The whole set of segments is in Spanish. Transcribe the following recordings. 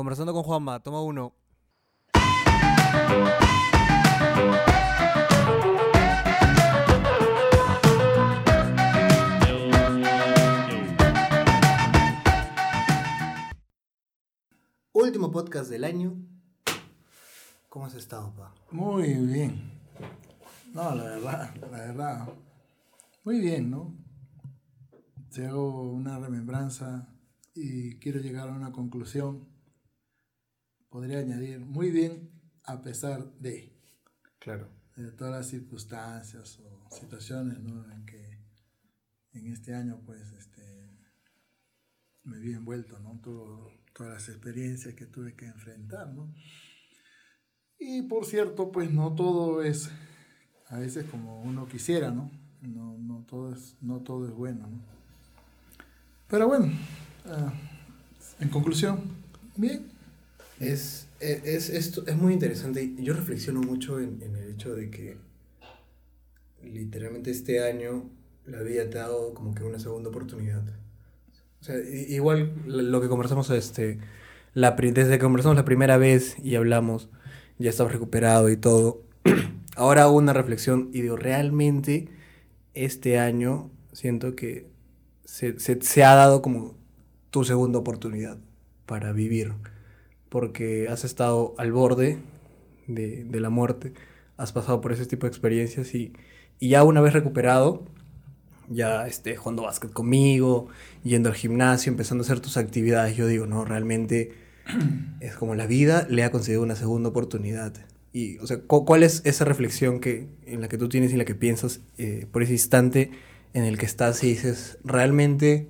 Conversando con Juanma, toma uno. Último podcast del año. ¿Cómo has estado, pa? Muy bien. No, la verdad, la verdad. Muy bien, ¿no? Si hago una remembranza y quiero llegar a una conclusión, podría añadir muy bien a pesar de. Claro. De todas las circunstancias o situaciones, ¿no? En que en este año, pues, este, me vi envuelto, ¿no? todas las experiencias que tuve que enfrentar, ¿no? Y por cierto, pues no todo es a veces como uno quisiera, ¿no? No, no, todo, es, no todo es bueno, ¿no? Pero bueno, ah, en conclusión, bien. Es, es, es, es muy interesante. Yo reflexiono mucho en, en, el hecho de que literalmente este año la vida te ha dado como que una segunda oportunidad. O sea, igual lo que conversamos este, la, desde que conversamos la primera vez y hablamos, ya estaba recuperado y todo. Ahora hago una reflexión y digo, realmente este año siento que se, se, se ha dado como tu segunda oportunidad para vivir, porque has estado al borde de, de, la muerte, has pasado por ese tipo de experiencias y, y ya una vez recuperado, ya este, jugando básquet conmigo, yendo al gimnasio, empezando a hacer tus actividades, yo digo, no, realmente es como la vida le ha concedido una segunda oportunidad. Y, o sea, ¿cuál es esa reflexión que, en la que tú tienes y en la que piensas eh, por ese instante en el que estás y dices, realmente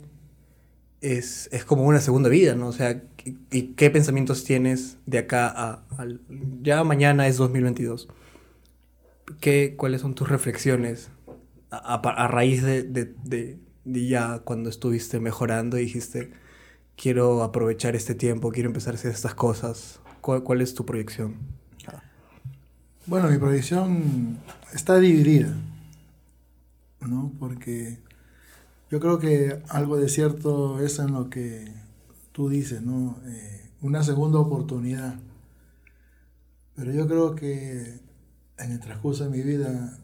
es, es como una segunda vida, ¿no? O sea, ¿y qué pensamientos tienes de acá a, ya mañana es 2022? ¿Qué, ¿Cuáles son tus reflexiones a, a, raíz de, de, de, de, ya cuando estuviste mejorando y dijiste, quiero aprovechar este tiempo, quiero empezar a hacer estas cosas? ¿Cuál, cuál es tu proyección? Bueno, mi proyección está dividida, ¿no? Porque yo creo que algo de cierto es en lo que tú dices, ¿no? Eh, una segunda oportunidad. Pero yo creo que en el transcurso de mi vida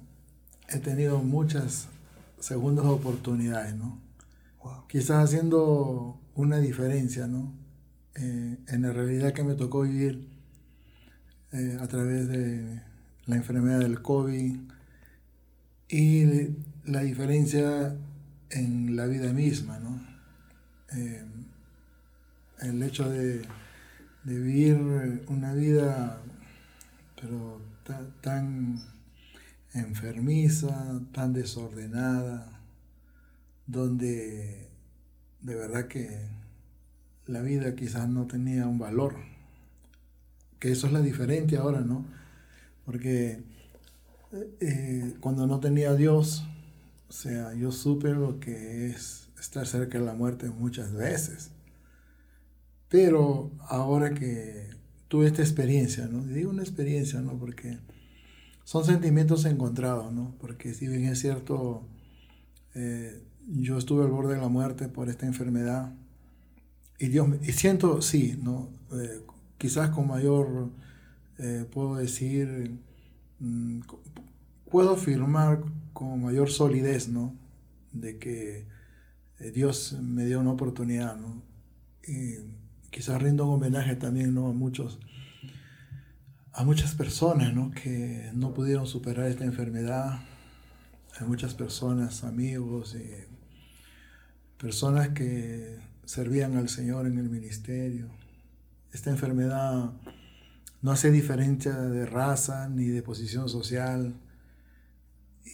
he tenido muchas segundas oportunidades, ¿no? Quizás haciendo una diferencia, ¿no? Eh, en la realidad que me tocó vivir eh, a través de la enfermedad del COVID y la diferencia en la vida misma, ¿no? Eh, el hecho de, de, vivir una vida, pero tan enfermiza, tan desordenada, donde de verdad que la vida quizás no tenía un valor, que eso es la diferencia ahora, ¿no? Porque eh, cuando no tenía Dios, o sea, yo supe lo que es estar cerca de la muerte muchas veces. Pero ahora que tuve esta experiencia, ¿no? digo una experiencia, ¿no? Porque son sentimientos encontrados, ¿no? Porque si bien es cierto, eh, yo estuve al borde de la muerte por esta enfermedad y Dios y siento, sí, ¿no? Eh, quizás con mayor, eh, puedo decir, mm, puedo afirmar con mayor solidez, ¿no? De que eh, Dios me dio una oportunidad, ¿no? Quizás rindo un homenaje también, ¿no? A muchos, a muchas personas, ¿no? Que no pudieron superar esta enfermedad, a muchas personas, amigos, eh, personas que servían al Señor en el ministerio. Esta enfermedad no hace diferencia de raza ni de posición social,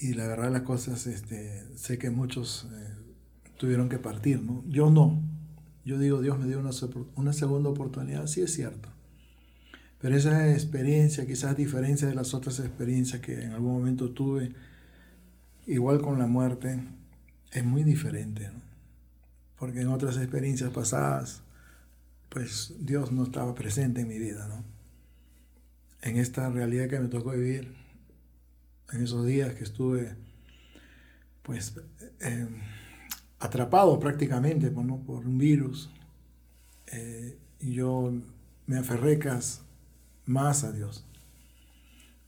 y la verdad las cosas, este, sé que muchos eh, tuvieron que partir, ¿no? Yo no. Yo digo, Dios me dio una, una segunda oportunidad, sí es cierto. Pero esa experiencia, quizás a diferencia de las otras experiencias que en algún momento tuve, igual con la muerte, es muy diferente, ¿no? Porque en otras experiencias pasadas, pues Dios no estaba presente en mi vida, ¿no? En esta realidad que me tocó vivir, en esos días que estuve pues eh, atrapado prácticamente por, por un virus. Eh, yo me aferré más a Dios.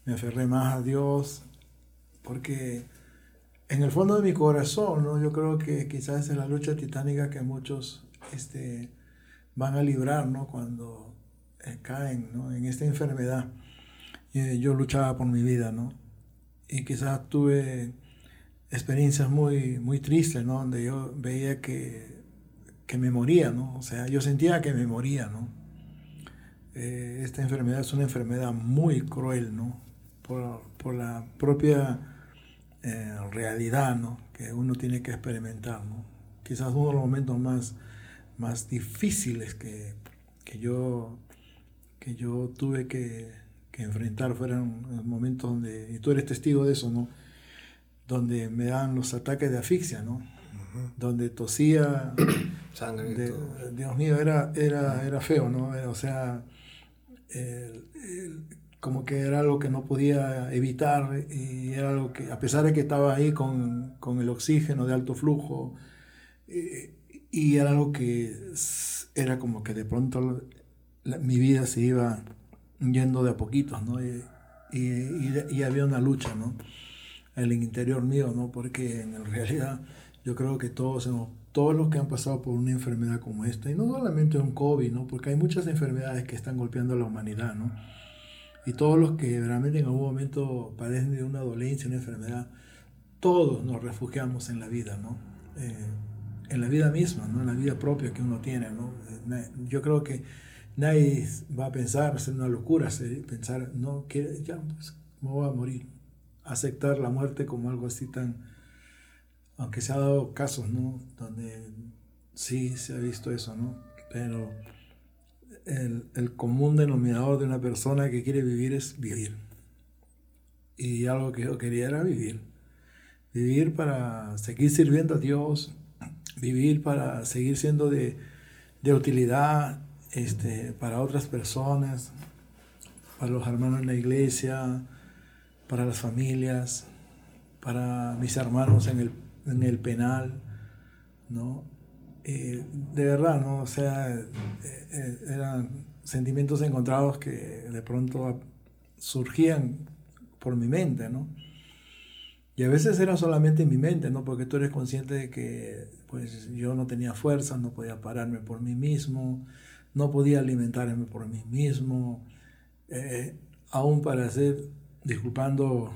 Me aferré más a Dios porque en el fondo de mi corazón, ¿no? yo creo que quizás es la lucha titánica que muchos este, van a librar ¿no? cuando eh, caen ¿no? en esta enfermedad. Eh, yo luchaba por mi vida, ¿no? Y quizás tuve experiencias muy, muy tristes, ¿no? Donde yo veía que, que me moría, ¿no? O sea, yo sentía que me moría, ¿no? Eh, esta enfermedad es una enfermedad muy cruel, ¿no? Por, por la propia eh, realidad, ¿no? Que uno tiene que experimentar, ¿no? Quizás uno de los momentos más, más difíciles que, que yo, que yo tuve que, que enfrentar fueron momentos donde, y tú eres testigo de eso, ¿no? Donde me dan los ataques de asfixia, ¿no? Donde tosía, sangre. Dios mío, era, era, era feo, ¿no? o sea, como que era algo que no podía evitar y era algo que, a pesar de que estaba ahí con, con el oxígeno de alto flujo, eh, y era algo que era como que de pronto mi vida se iba yendo de a poquitos, ¿no? Y, y, había una lucha, ¿no? El interior mío, ¿no? Porque en realidad yo creo que todos hemos todos los que han pasado por una enfermedad como esta, y no solamente un COVID, ¿no? porque hay muchas enfermedades que están golpeando a la humanidad, ¿no? y todos los que realmente en algún momento padecen de una dolencia, una enfermedad, todos nos refugiamos en la vida, ¿no? Eh, en la vida misma, ¿no? en la vida propia que uno tiene. ¿no? Eh, yo creo que nadie va a pensar, ser una locura, pensar, no, que ya, pues, me voy a morir. Aceptar la muerte como algo así tan aunque se ha dado casos, ¿no? Donde sí se ha visto eso, ¿no? Pero el, el, común denominador de una persona que quiere vivir es vivir. Y algo que yo quería era vivir. Vivir para seguir sirviendo a Dios, vivir para seguir siendo de, de utilidad este, para otras personas, para los hermanos en la iglesia, para las familias, para mis hermanos en el en el penal, ¿no? de verdad, ¿no? O sea, eh, eh, eran sentimientos encontrados que de pronto surgían por mi mente, ¿no? Y a veces era solamente en mi mente, ¿no? Porque tú eres consciente de que pues yo no tenía fuerza, no podía pararme por mí mismo, no podía alimentarme por mí mismo, eh, aún para hacer, disculpando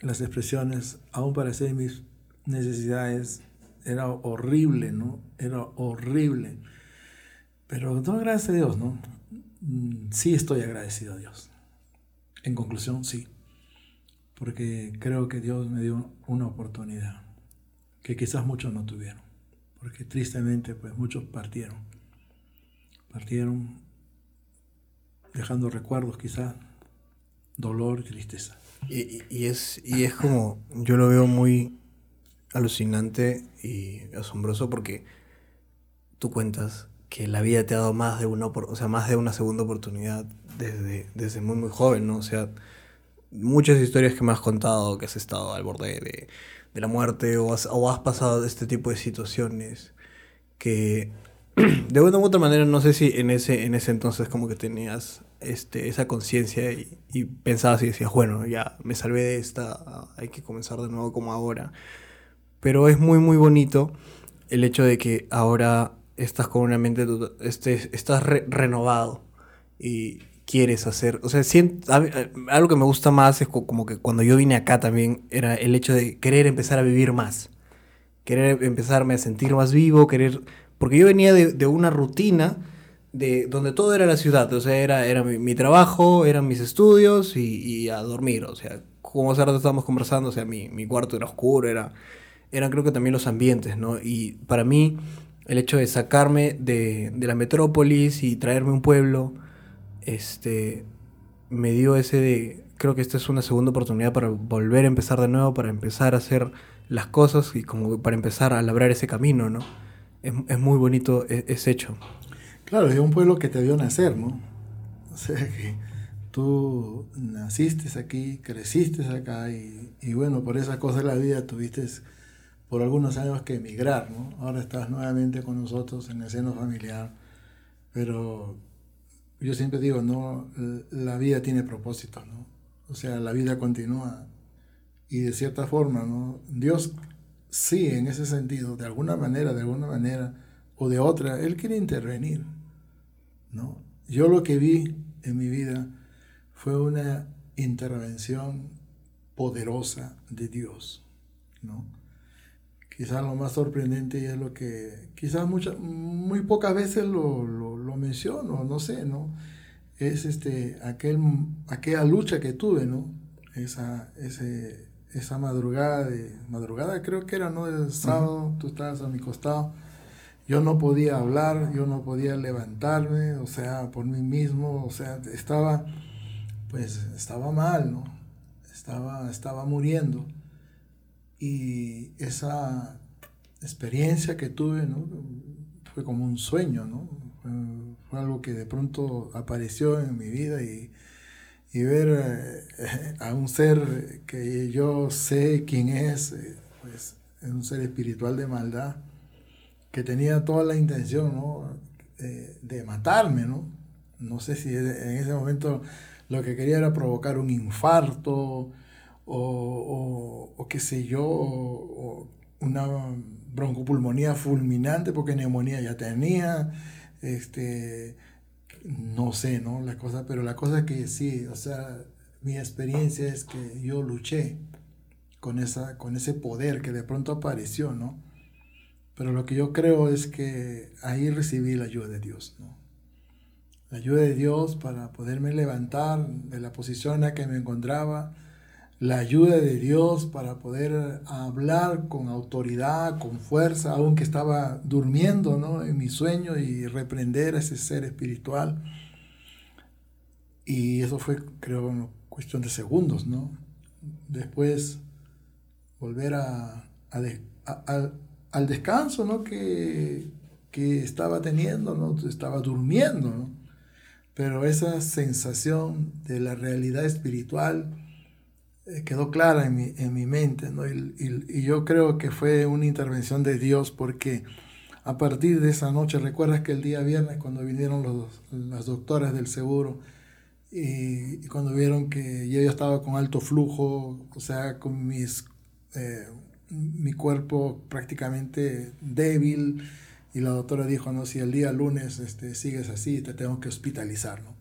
las expresiones, aún para hacer mis necesidades. Era horrible, ¿no? Era horrible. Pero todo gracias a Dios, ¿no? Mm, sí estoy agradecido a Dios. En conclusión, sí. Porque creo que Dios me dio una oportunidad que quizás muchos no tuvieron. Porque tristemente, pues muchos partieron. Partieron dejando recuerdos quizás, dolor tristeza. Y, y, es, y es como, yo lo veo muy, alucinante y asombroso porque tú cuentas que la vida te ha dado más de una, o sea, más de una segunda oportunidad desde, desde muy muy joven, ¿no? O sea, muchas historias que me has contado, que has estado al borde de, de la muerte o has, o has pasado este tipo de situaciones que de una u otra manera no sé si en ese, en ese entonces como que tenías este, esa conciencia y, y pensabas y decías, bueno, ya me salvé de esta, hay que comenzar de nuevo como ahora. Pero es muy, muy bonito el hecho de que ahora estás con una mente, este, estás renovado y quieres hacer, o sea, siento, algo que me gusta más es como que cuando yo vine acá también era el hecho de querer empezar a vivir más, querer empezarme a sentir más vivo, querer, porque yo venía de, una rutina de donde todo era la ciudad, o sea, era, era mi, trabajo, eran mis estudios y, a dormir, o sea, como hace rato estábamos conversando, o sea, mi, mi cuarto era oscuro, era eran creo que también los ambientes, ¿no? Y para mí el hecho de sacarme de, la metrópolis y traerme un pueblo, este, me dio ese de, creo que esta es una segunda oportunidad para volver a empezar de nuevo, para empezar a hacer las cosas y como para empezar a labrar ese camino, ¿no? Es, muy bonito e, ese hecho. Claro, es un pueblo que te vio nacer, ¿no? O sea que tú naciste aquí, creciste acá y, y bueno, por esas cosas de la vida tuviste por algunos años que emigrar, ¿no? Ahora estás nuevamente con nosotros en el seno familiar, pero yo siempre digo, no, la vida tiene propósito, ¿no? O sea, la vida continúa. Y de cierta forma, ¿no? Dios sí, en ese sentido, de alguna manera, de alguna manera o de otra, Él quiere intervenir, ¿no? Yo lo que vi en mi vida fue una intervención poderosa de Dios, ¿no? Quizás lo más sorprendente es lo que, quizás muchas, muy pocas veces lo, lo, menciono, no sé, ¿no? Es este, aquel, aquella lucha que tuve, ¿no? Esa, ese, esa madrugada, de, madrugada creo que era, ¿no? El sábado, tú estabas a mi costado, yo no podía hablar, yo no podía levantarme, o sea, por mí mismo, o sea, estaba, pues, estaba mal, ¿no? Estaba, estaba muriendo. Y esa experiencia que tuve, ¿no? Fue como un sueño, ¿no? Fue, algo que de pronto apareció en mi vida y, y ver eh, a un ser que yo sé quién es, eh, pues es un ser espiritual de maldad, que tenía toda la intención, ¿no? Eh, de matarme, ¿no? No sé si en ese momento lo que quería era provocar un infarto, o, o, qué sé yo, o, una broncopulmonía fulminante porque neumonía ya tenía, este, no sé, ¿no? La cosa, pero la cosa que sí, o sea, mi experiencia es que yo luché con, esa, con ese poder que de pronto apareció, ¿no? Pero lo que yo creo es que ahí recibí la ayuda de Dios, ¿no? La ayuda de Dios para poderme levantar de la posición en la que me encontraba, la ayuda de Dios para poder hablar con autoridad, con fuerza, aunque estaba durmiendo ¿no? en mi sueño y reprender a ese ser espiritual. Y eso fue, creo, cuestión de segundos, ¿no? Después volver a, al descanso, ¿no? Que, que estaba teniendo, ¿no? Estaba durmiendo, ¿no? Pero esa sensación de la realidad espiritual, quedó clara en mi, en mi mente, ¿no? Y, y, yo creo que fue una intervención de Dios porque a partir de esa noche, recuerdas que el día viernes cuando vinieron los, las doctoras del seguro y, cuando vieron que yo estaba con alto flujo, o sea, con mis, eh, mi cuerpo prácticamente débil, y la doctora dijo, no, si el día lunes este, sigues así, te tengo que hospitalizar, ¿no?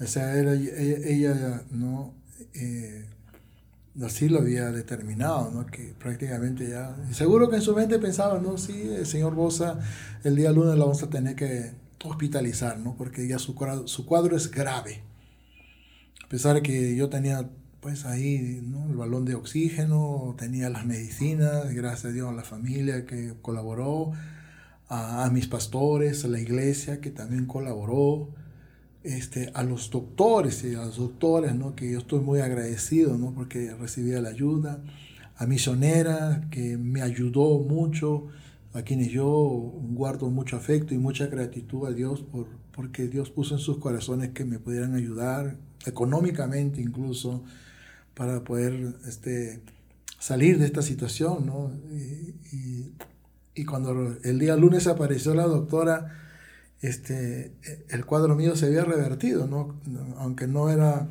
O sea, era, ella, ella no... Eh, así lo había determinado, ¿no? que prácticamente ya... Seguro que en su mente pensaba, no, sí, el señor Bosa el día lunes lo vamos a tener que hospitalizar, ¿no? porque ya su cuadro, su cuadro es grave. A pesar de que yo tenía pues ahí ¿no? el balón de oxígeno, tenía las medicinas, gracias a Dios a la familia que colaboró, a, a mis pastores, a la iglesia que también colaboró, este, a los doctores y a las doctoras, ¿no? que yo estoy muy agradecido ¿no? porque recibía la ayuda, a misionera que me ayudó mucho, a quienes yo guardo mucho afecto y mucha gratitud a Dios por, porque Dios puso en sus corazones que me pudieran ayudar económicamente incluso para poder este, salir de esta situación. ¿no? Y, y, y cuando el día lunes apareció la doctora, este, el cuadro mío se había revertido, ¿no? aunque no era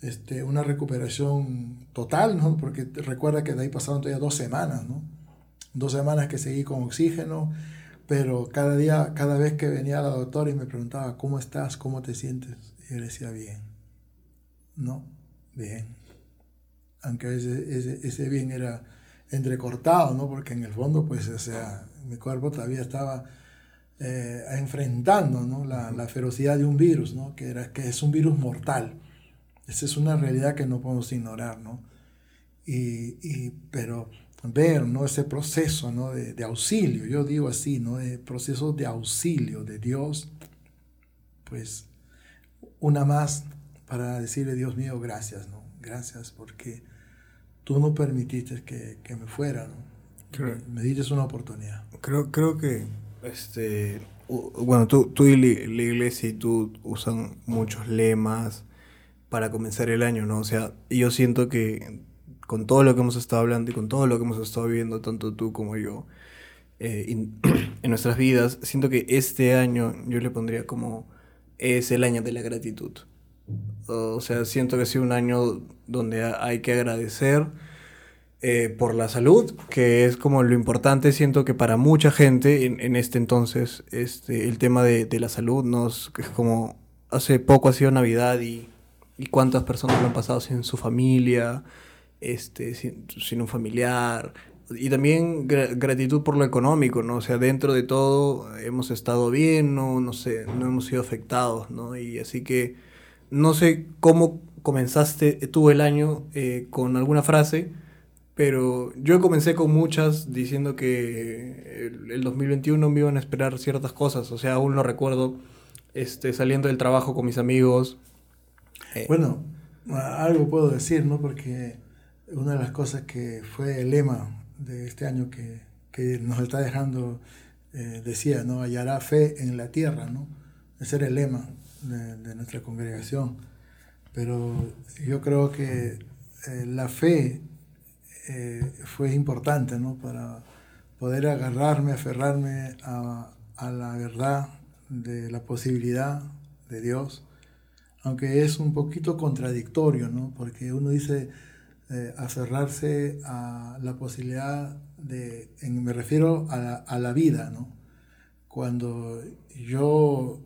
este, una recuperación total, ¿no? porque recuerda que de ahí pasaron todavía dos semanas, ¿no? dos semanas que seguí con oxígeno, pero cada día, cada vez que venía la doctora y me preguntaba, ¿cómo estás? ¿Cómo te sientes? Y yo decía, bien, ¿no? Bien. Aunque ese, ese, ese bien era entrecortado, ¿no? Porque en el fondo, pues, o sea, mi cuerpo todavía estaba eh, enfrentando ¿no? la, la, ferocidad de un virus, ¿no? que, era, que es un virus mortal. Esa es una realidad que no podemos ignorar. ¿no? Y, y, pero ver ¿no? ese proceso ¿no? de, de, auxilio, yo digo así, ¿no? de proceso de auxilio de Dios, pues una más para decirle, Dios mío, gracias, ¿no? gracias porque tú no permitiste que, que me fuera, ¿no? me diste una oportunidad. Creo, creo que este, bueno, tú, tú y la iglesia y tú usan muchos lemas para comenzar el año, ¿no? O sea, yo siento que con todo lo que hemos estado hablando y con todo lo que hemos estado viendo, tanto tú como yo, eh, en nuestras vidas, siento que este año yo le pondría como es el año de la gratitud. O sea, siento que ha sido un año donde hay que agradecer eh, por la salud, que es como lo importante, siento que para mucha gente en, este entonces, este, el tema de, la salud, nos, es como hace poco ha sido Navidad y, y cuántas personas lo han pasado sin su familia, este, sin, un familiar, y también gratitud por lo económico, ¿no? O sea, dentro de todo hemos estado bien, no, no sé, no hemos sido afectados, ¿no? Y así que no sé cómo comenzaste tú el año eh, con alguna frase, pero yo comencé con muchas diciendo que el, 2021 me iban a esperar ciertas cosas. O sea, aún lo recuerdo este, saliendo del trabajo con mis amigos. Eh, bueno, algo puedo decir, ¿no? Porque una de las cosas que fue el lema de este año que, que nos está dejando, eh, decía, ¿no? Hallará fe en la tierra, ¿no? Ese era el lema de, de nuestra congregación. Pero yo creo que eh, la fe eh, fue importante ¿no? para poder agarrarme, aferrarme a, la verdad de la posibilidad de Dios, aunque es un poquito contradictorio, ¿no? porque uno dice eh, aferrarse a la posibilidad de, en, me refiero a la, a la vida, ¿no? cuando yo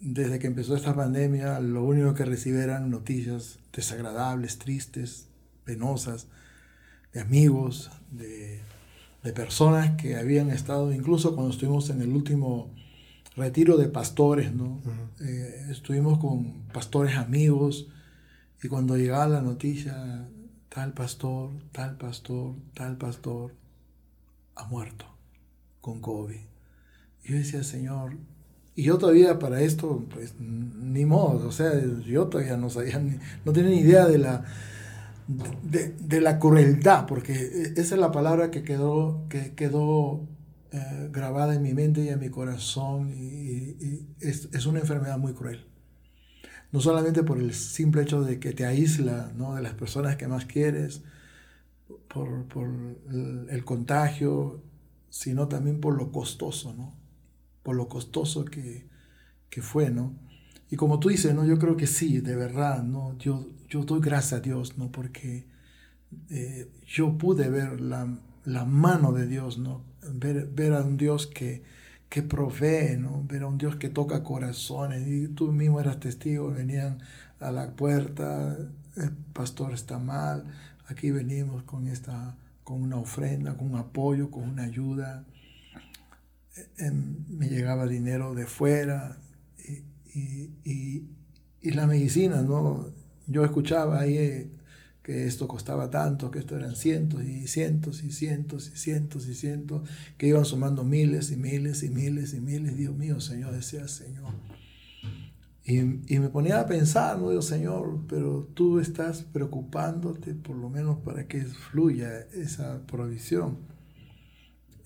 desde que empezó esta pandemia, lo único que recibí eran noticias desagradables, tristes, penosas, de amigos, de, personas que habían estado, incluso cuando estuvimos en el último retiro de pastores, ¿no? Eh, estuvimos con pastores amigos y cuando llegaba la noticia, tal pastor, tal pastor, tal pastor ha muerto con COVID. Y yo decía, Señor, y yo todavía para esto, pues ni modo, o sea, yo todavía no sabía, no tenía ni idea de la, de, la crueldad, porque esa es la palabra que quedó, que quedó eh, grabada en mi mente y en mi corazón, y, es, una enfermedad muy cruel. No solamente por el simple hecho de que te aísla ¿no? de las personas que más quieres, por, por el, contagio, sino también por lo costoso, ¿no? Por lo costoso que, que fue, ¿no? Y como tú dices, ¿no? Yo creo que sí, de verdad, ¿no? Yo, yo doy gracias a Dios, ¿no? Porque eh, yo pude ver la, mano de Dios, ¿no? Ver, ver a un Dios que, que provee, ¿no? Ver a un Dios que toca corazones. Y tú mismo eras testigo, venían a la puerta, el pastor está mal, aquí venimos con esta con una ofrenda, con un apoyo, con una ayuda. me llegaba dinero de fuera, y, la medicina, ¿no? Yo escuchaba ahí eh, que esto costaba tanto, que esto eran cientos y cientos y cientos y cientos y cientos, que iban sumando miles y miles y miles y miles. Dios mío, Señor, decía Señor. Y, me ponía a pensar, no digo, Señor, pero tú estás preocupándote por lo menos para que fluya esa provisión.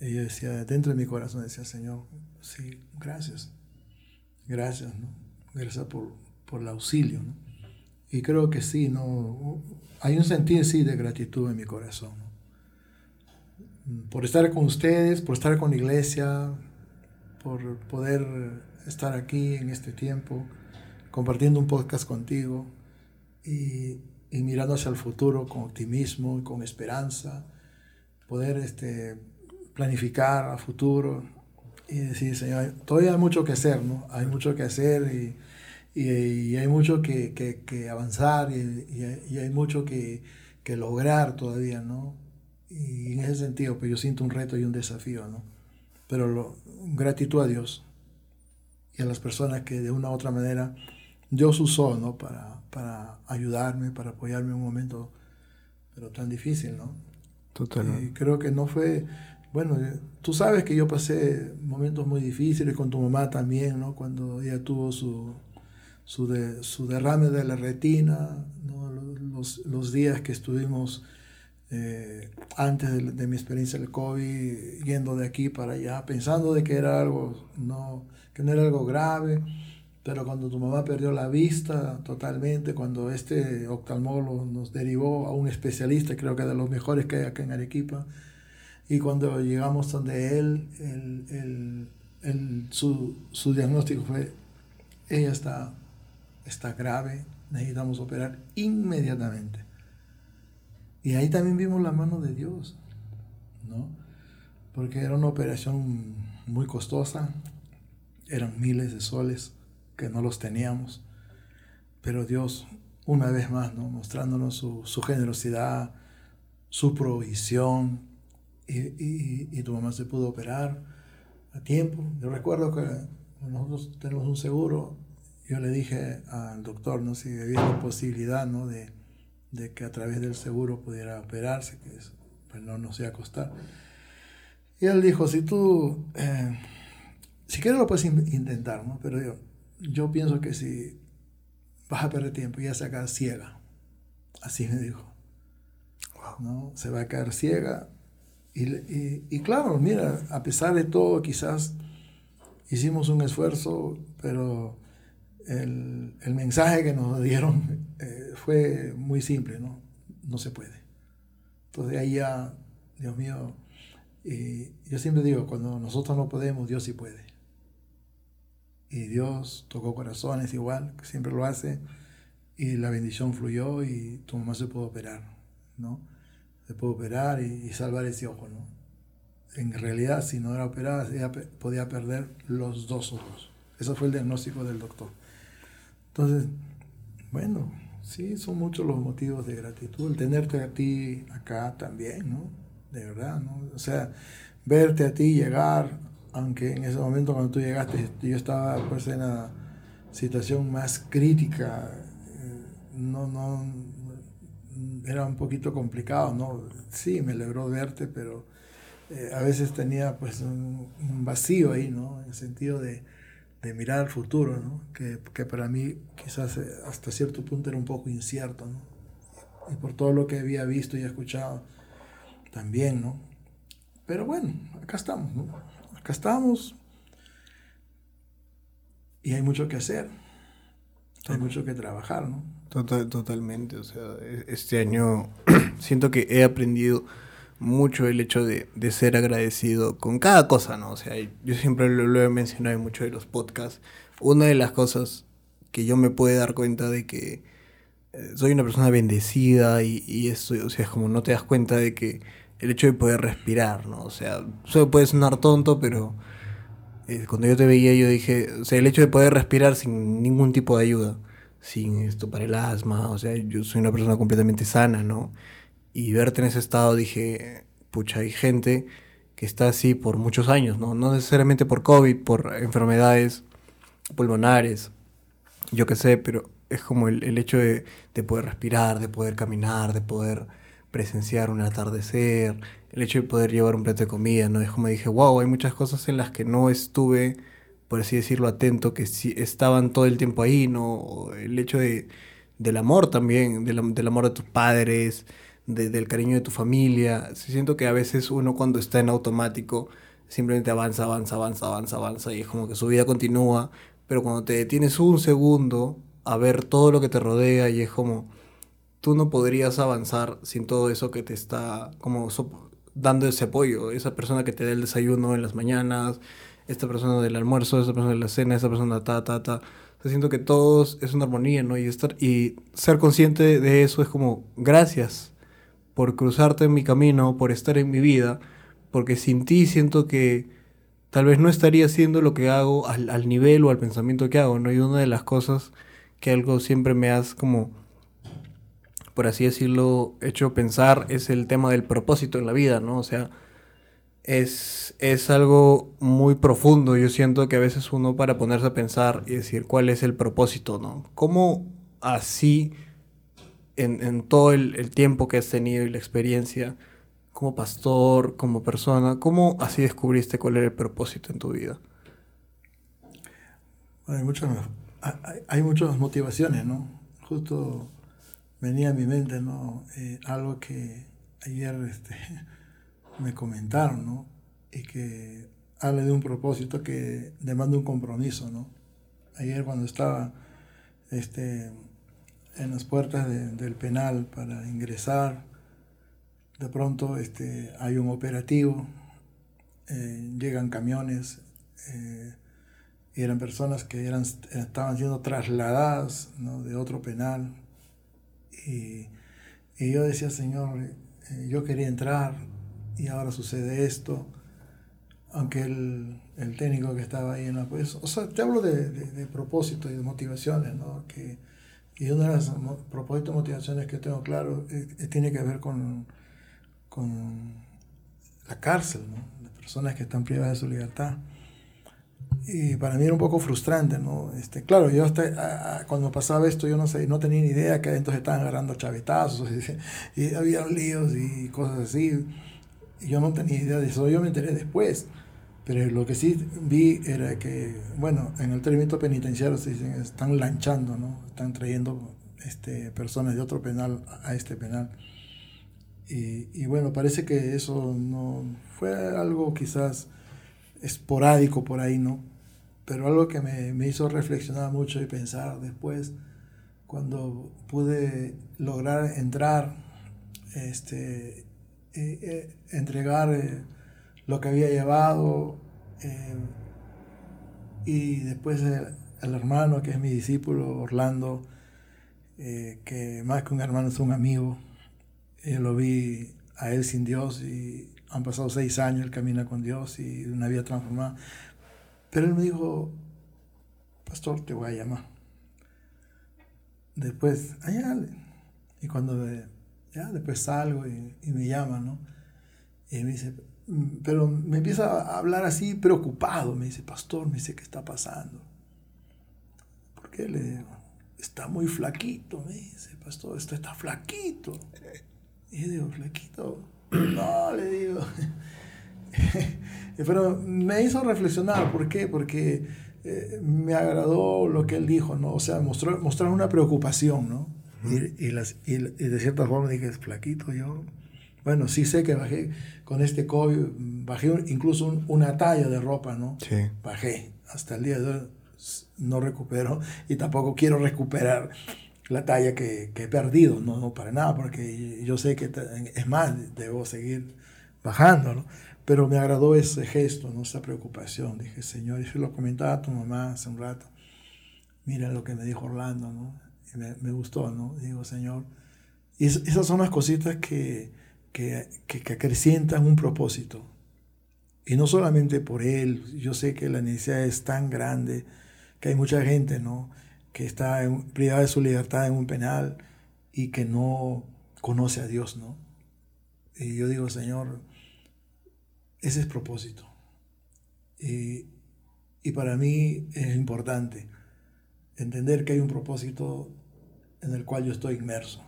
Y yo decía, dentro de mi corazón decía, Señor, sí, gracias. Gracias, ¿no? Gracias por, por el auxilio, ¿no? Y creo que sí, ¿no? Hay un sentido, sí, de gratitud en mi corazón, Por estar con ustedes, por estar con la iglesia, por poder estar aquí en este tiempo, compartiendo un podcast contigo y, y mirando hacia el futuro con optimismo y con esperanza, poder este, planificar a futuro, y decir, Señor, todavía hay mucho que hacer, ¿no? Hay mucho que hacer y, y, hay mucho que, que, avanzar y, y, hay mucho que, que, lograr todavía, ¿no? Y en ese sentido, pues yo siento un reto y un desafío, ¿no? Pero lo, gratitud a Dios y a las personas que de una u otra manera Dios usó, ¿no? Para, para ayudarme, para apoyarme en un momento, pero tan difícil, ¿no? Totalmente. Y creo que no fue, bueno, tú sabes que yo pasé momentos muy difíciles con tu mamá también, ¿no? Cuando ella tuvo su, su, de, su derrame de la retina, los, los, días que estuvimos eh, antes de, de, mi experiencia del COVID, yendo de aquí para allá, pensando de que era algo, no, que no era algo grave, pero cuando tu mamá perdió la vista totalmente, cuando este oftalmólogo nos derivó a un especialista, creo que de los mejores que hay acá en Arequipa, y cuando llegamos donde él, el, el, el, su, su, diagnóstico fue ella está, está grave, necesitamos operar inmediatamente. Y ahí también vimos la mano de Dios, ¿no? Porque era una operación muy costosa, eran miles de soles que no los teníamos, pero Dios, una vez más, ¿no? mostrándonos su, generosidad, su provisión, y, y, y, tu mamá se pudo operar a tiempo. Yo recuerdo que nosotros tenemos un seguro, yo le dije al doctor ¿no? si había la posibilidad ¿no? de, de, que a través del seguro pudiera operarse, que pues no nos iba a costar. Y él dijo, si tú, eh, si quieres lo puedes intentar, ¿no? pero yo, yo pienso que si vas a perder tiempo, ya se va a quedar ciega. Así me dijo. ¿no? Se va a quedar ciega. Y, y, y, claro, mira, a pesar de todo, quizás hicimos un esfuerzo, pero el, el mensaje que nos dieron eh, fue muy simple, ¿no? No se puede. Entonces ahí ya, Dios mío, y yo siempre digo, cuando nosotros no podemos, Dios sí puede. Y Dios tocó corazones igual, que siempre lo hace, y la bendición fluyó y tu mamá se pudo operar, ¿no? Se pudo operar y, salvar ese ojo, ¿no? En realidad, si no era operada, ella podía perder los dos ojos. Ese fue el diagnóstico del doctor. Entonces, bueno, sí, son muchos los motivos de gratitud. El tenerte a ti acá también, ¿no? De verdad, ¿no? O sea, verte a ti llegar, aunque en ese momento cuando tú llegaste yo estaba pues en una situación más crítica, eh, no, no, era un poquito complicado, ¿no? Sí, me alegró verte, pero eh, a veces tenía pues un, vacío ahí, ¿no? En el sentido de, de mirar al futuro, ¿no? Que, que, para mí quizás eh, hasta cierto punto era un poco incierto, ¿no? Y por todo lo que había visto y escuchado también, ¿no? Pero bueno, acá estamos, ¿no? Acá estamos y hay mucho que hacer, hay mucho que trabajar, ¿no? Total, totalmente, o sea, e, este año siento que he aprendido mucho el hecho de, de, ser agradecido con cada cosa, ¿no? O sea, yo siempre lo, he mencionado en muchos de los podcasts. Una de las cosas que yo me puedo dar cuenta de que eh, soy una persona bendecida y, y eso, o sea, es como no te das cuenta de que el hecho de poder respirar, ¿no? O sea, eso puede sonar tonto, pero eh, cuando yo te veía yo dije, o sea, el hecho de poder respirar sin ningún tipo de ayuda, sin esto para el asma, o sea, yo soy una persona completamente sana, ¿no? Y verte en ese estado dije, pucha, hay gente que está así por muchos años, ¿no? No necesariamente por COVID, por enfermedades pulmonares, yo qué sé, pero es como el, el hecho de, de poder respirar, de poder caminar, de poder presenciar un atardecer, el hecho de poder llevar un plato de comida, ¿no? Es como dije, wow, hay muchas cosas en las que no estuve, por así decirlo, atento, que sí estaban todo el tiempo ahí, ¿no? El hecho de, del amor también, del, del amor de tus padres, del cariño de tu familia. Siento que a veces uno cuando está en automático simplemente avanza, avanza, avanza, avanza, avanza y es como que su vida continúa, pero cuando te detienes un segundo a ver todo lo que te rodea y es como tú no podrías avanzar sin todo eso que te está como dando ese apoyo. Esa persona que te da el desayuno en las mañanas, esta persona del almuerzo, esta persona de la cena, esta persona ta, ta, ta. O siento que todos es una armonía, ¿no? Y, estar, y ser consciente de eso es como, gracias por cruzarte en mi camino, por estar en mi vida, porque sin ti siento que tal vez no estaría haciendo lo que hago al, nivel o al pensamiento que hago, ¿no? Y una de las cosas que algo siempre me has como por así decirlo, hecho pensar es el tema del propósito en la vida, ¿no? O sea, es, es algo muy profundo. Yo siento que a veces uno para ponerse a pensar y decir cuál es el propósito, ¿no? ¿Cómo así, en, en todo el, el, tiempo que has tenido y la experiencia, como pastor, como persona, cómo así descubriste cuál era el propósito en tu vida? Hay muchas, hay, hay muchas motivaciones, ¿no? Justo venía a mi mente ¿no? Eh, algo que ayer este, me comentaron, ¿no? Y que habla de un propósito que demanda un compromiso, ¿no? Ayer cuando estaba este, en las puertas del penal para ingresar, de pronto este, hay un operativo, eh, llegan camiones eh, y eran personas que eran, estaban siendo trasladadas de otro penal. Y, y, yo decía, Señor, eh, yo quería entrar y ahora sucede esto. Aunque el, el técnico que estaba ahí la... Pues, o sea, te hablo de, de, propósito y de motivaciones, ¿no? Que, y una de las propósitos motivaciones que tengo claro eh, eh, tiene que ver con, con la cárcel, ¿no? Las personas que están privadas de su libertad y para mí era un poco frustrante, ¿no? Este, claro, yo hasta, cuando pasaba esto yo no sé, no tenía ni idea que adentro estaban agarrando chavetazos y, y había líos y cosas así. Y yo no tenía idea de eso, yo me enteré después. Pero lo que sí vi era que, bueno, en el término penitenciario se dicen, están lanchando, ¿no? Están trayendo este, personas de otro penal a este penal. Y, y bueno, parece que eso no fue algo quizás esporádico por ahí, ¿no? Pero algo que me, me hizo reflexionar mucho y pensar después, cuando pude lograr entrar, este, eh, eh, entregar eh, lo que había llevado, y después el, hermano, que es mi discípulo, Orlando, que más que un hermano es un amigo, yo lo vi a él sin Dios y han pasado seis años, él camina con Dios y una vida transformada. Pero él me dijo, pastor, te voy a llamar. Después, allá, y cuando ya después salgo y, me llama, ¿no? Y me dice, pero me empieza a hablar así preocupado, me dice, pastor, me dice, ¿qué está pasando? ¿Por qué le digo? Está muy flaquito, me dice, pastor, esto está flaquito. Y yo digo, flaquito, no, le digo. Pero me hizo reflexionar, ¿por qué? Porque eh, me agradó lo que él dijo, ¿no? O sea, mostró, mostrar una preocupación, ¿no? y, y, las, y, de cierta forma dije, flaquito yo. Bueno, sí sé que bajé con este COVID, bajé incluso una talla de ropa, ¿no? Sí. Bajé. Hasta el día de hoy no recupero y tampoco quiero recuperar la talla que, que, he perdido, no, no para nada, porque yo sé que es más, debo seguir bajando, ¿no? Pero me agradó ese gesto, ¿no? esa preocupación. Dije, Señor, y se lo comentaba a tu mamá hace un rato, mira lo que me dijo Orlando, ¿no? Y me, me gustó, ¿no? Digo, Señor, y esas son las cositas que, que, que, acrecientan un propósito. Y no solamente por él, yo sé que la necesidad es tan grande que hay mucha gente, ¿no? que está privada de su libertad en un penal y que no conoce a Dios, ¿no? Y yo digo, Señor, ese es propósito. Y, y para mí es importante entender que hay un propósito en el cual yo estoy inmerso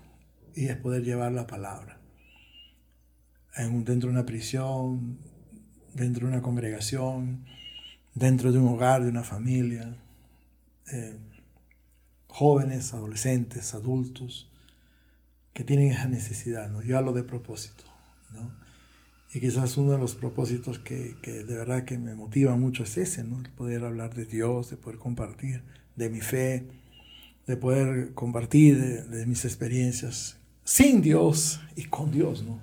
y es poder llevar la palabra. En, dentro de una prisión, dentro de una congregación, dentro de un hogar, de una familia. Eh, jóvenes, adolescentes, adultos, que tienen esa necesidad, ¿no? Yo hablo de propósito, ¿no? Y quizás uno de los propósitos que, que, de verdad que me motiva mucho es ese, ¿no? El poder hablar de Dios, de poder compartir de mi fe, de poder compartir de, mis experiencias sin Dios y con Dios, ¿no?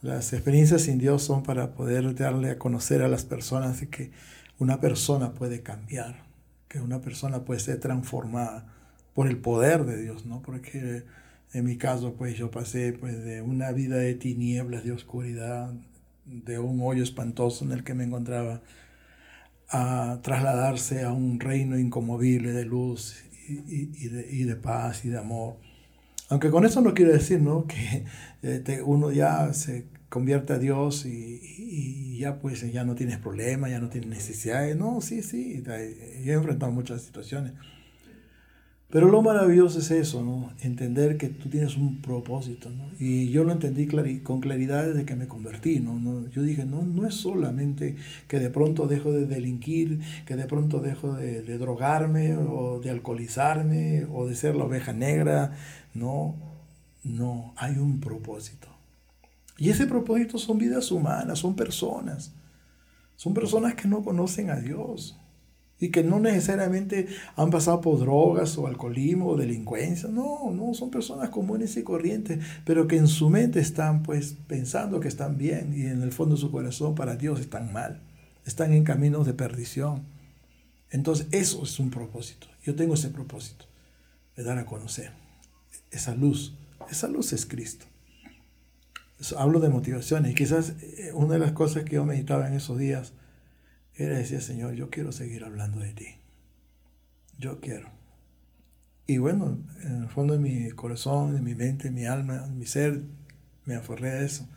Las experiencias sin Dios son para poder darle a conocer a las personas que una persona puede cambiar, que una persona puede ser transformada por el poder de Dios, ¿no? Porque en mi caso, pues yo pasé pues, de una vida de tinieblas, de oscuridad, de un hoyo espantoso en el que me encontraba, a trasladarse a un reino incomovible de luz y de, paz y de amor. Aunque con eso no quiero decir ¿no? que este, uno ya se convierte a Dios y, y, ya pues ya no tienes problemas, ya no tienes necesidades. No, sí, sí, yo he enfrentado muchas situaciones. Pero lo maravilloso es eso, ¿no? Entender que tú tienes un propósito, ¿no? Y yo lo entendí con claridad desde que me convertí, ¿no? ¿no? Yo dije, no, no es solamente que de pronto dejo de delinquir, que de pronto dejo de, de drogarme o de alcoholizarme o de ser la oveja negra, no, no, hay un propósito. Y ese propósito son vidas humanas, son personas. Son personas que no conocen a Dios y que no necesariamente han pasado por drogas o alcoholismo o delincuencia. No, no, son personas comunes y corrientes, pero que en su mente están pues pensando que están bien y en el fondo de su corazón para Dios están mal. Están en caminos de perdición. Entonces, eso es un propósito. Yo tengo ese propósito, de dar a conocer esa luz. Esa luz es Cristo. hablo de motivaciones y quizás eh, una de las cosas que yo meditaba en esos días era decir, Señor, yo quiero seguir hablando de ti. Yo quiero. Y bueno, en el fondo de mi corazón, de mi mente, mi alma, mi ser, me aferré a eso.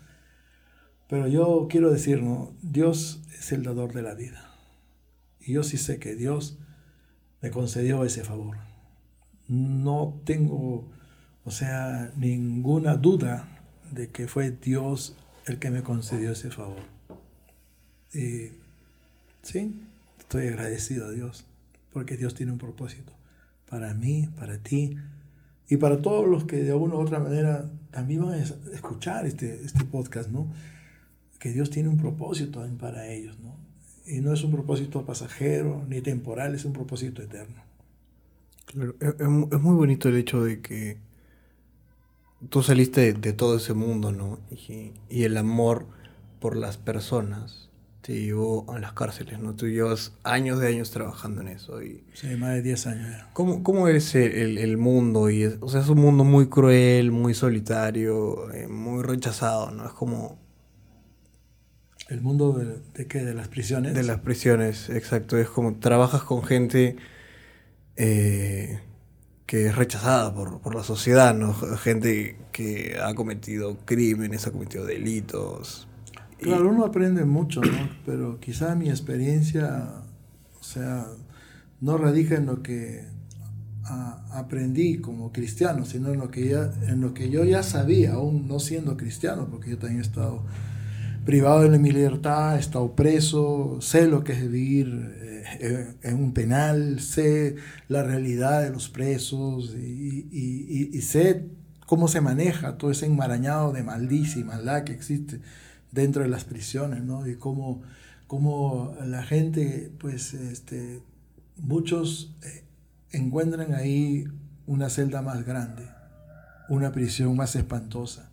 Pero yo quiero decir, ¿no? Dios es el dador de la vida. Y yo sí sé que Dios me concedió ese favor. No tengo, o sea, ninguna duda de que fue Dios el que me concedió ese favor. Y sí, estoy agradecido a Dios, porque Dios tiene un propósito para mí, para ti y para todos los que de alguna u otra manera también van a escuchar este, este podcast, ¿no? Que Dios tiene un propósito para ellos, ¿no? Y no es un propósito pasajero ni temporal, es un propósito eterno. Claro, es, muy bonito el hecho de que tú saliste de, todo ese mundo, ¿no? Y, y, el amor por las personas te llevó a las cárceles, ¿no? Tú llevas años de años trabajando en eso. Y sí, más de 10 años ya. ¿Cómo, cómo es el, el, mundo? Y o sea, es un mundo muy cruel, muy solitario, eh, muy rechazado, ¿no? Es como... ¿El mundo de, de, qué? ¿De las prisiones? De las prisiones, exacto. Es como trabajas con gente eh, que es rechazada por, por, la sociedad, ¿no? Gente que ha cometido crímenes, ha cometido delitos, Claro, uno aprende mucho, ¿no? Pero quizá mi experiencia, o sea, no radica en lo que aprendí como cristiano, sino en lo, que ya, en lo que yo ya sabía, aún no siendo cristiano, porque yo también he estado privado de mi libertad, he estado preso, sé lo que es vivir eh, en un penal, sé la realidad de los presos y, sé cómo se maneja todo ese enmarañado de maldicia y maldad que existe dentro de las prisiones, ¿no? Y cómo, cómo la gente, pues, este, muchos eh, encuentran ahí una celda más grande, una prisión más espantosa,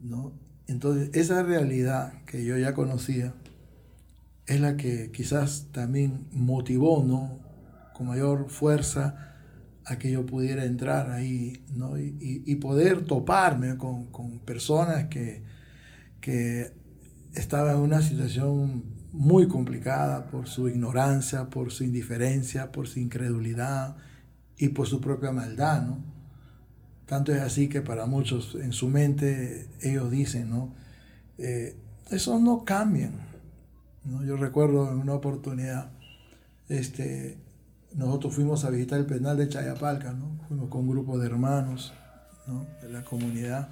¿no? Entonces, esa realidad que yo ya conocía es la que quizás también motivó, ¿no? Con mayor fuerza a que yo pudiera entrar ahí, ¿no? Y, poder toparme con, con personas que, que estaba en una situación muy complicada por su ignorancia, por su indiferencia, por su incredulidad y por su propia maldad, ¿no? Tanto es así que para muchos en su mente ellos dicen, ¿no? Eh, eso no cambian. ¿no? Yo recuerdo en una oportunidad, este, nosotros fuimos a visitar el penal de Chayapalca, ¿no? Fuimos con un grupo de hermanos ¿no? de la comunidad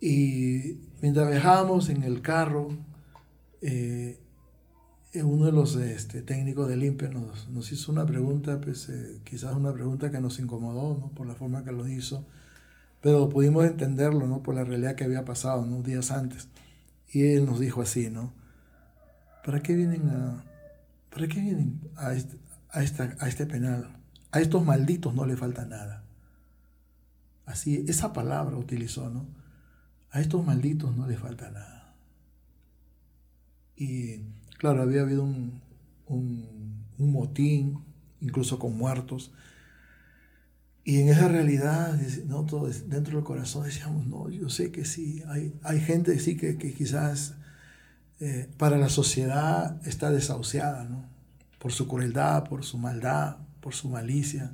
y mientras viajábamos en el carro, eh, uno de los este, técnicos del INPE nos, nos, hizo una pregunta, pues, eh, quizás una pregunta que nos incomodó ¿no? por la forma que lo hizo, pero pudimos entenderlo ¿no? por la realidad que había pasado unos días antes. Y él nos dijo así, ¿no? ¿Para qué vienen a, para qué vienen a, este, a, esta, a este penal? A estos malditos no le falta nada. Así, esa palabra utilizó, ¿no? A estos malditos no les falta nada. Y claro, había habido un, motín, incluso con muertos. Y en esa realidad, ¿no? Todo dentro del corazón decíamos, no, yo sé que sí, hay, hay gente sí que, quizás eh, para la sociedad está desahuciada, ¿no? Por su crueldad, por su maldad, por su malicia,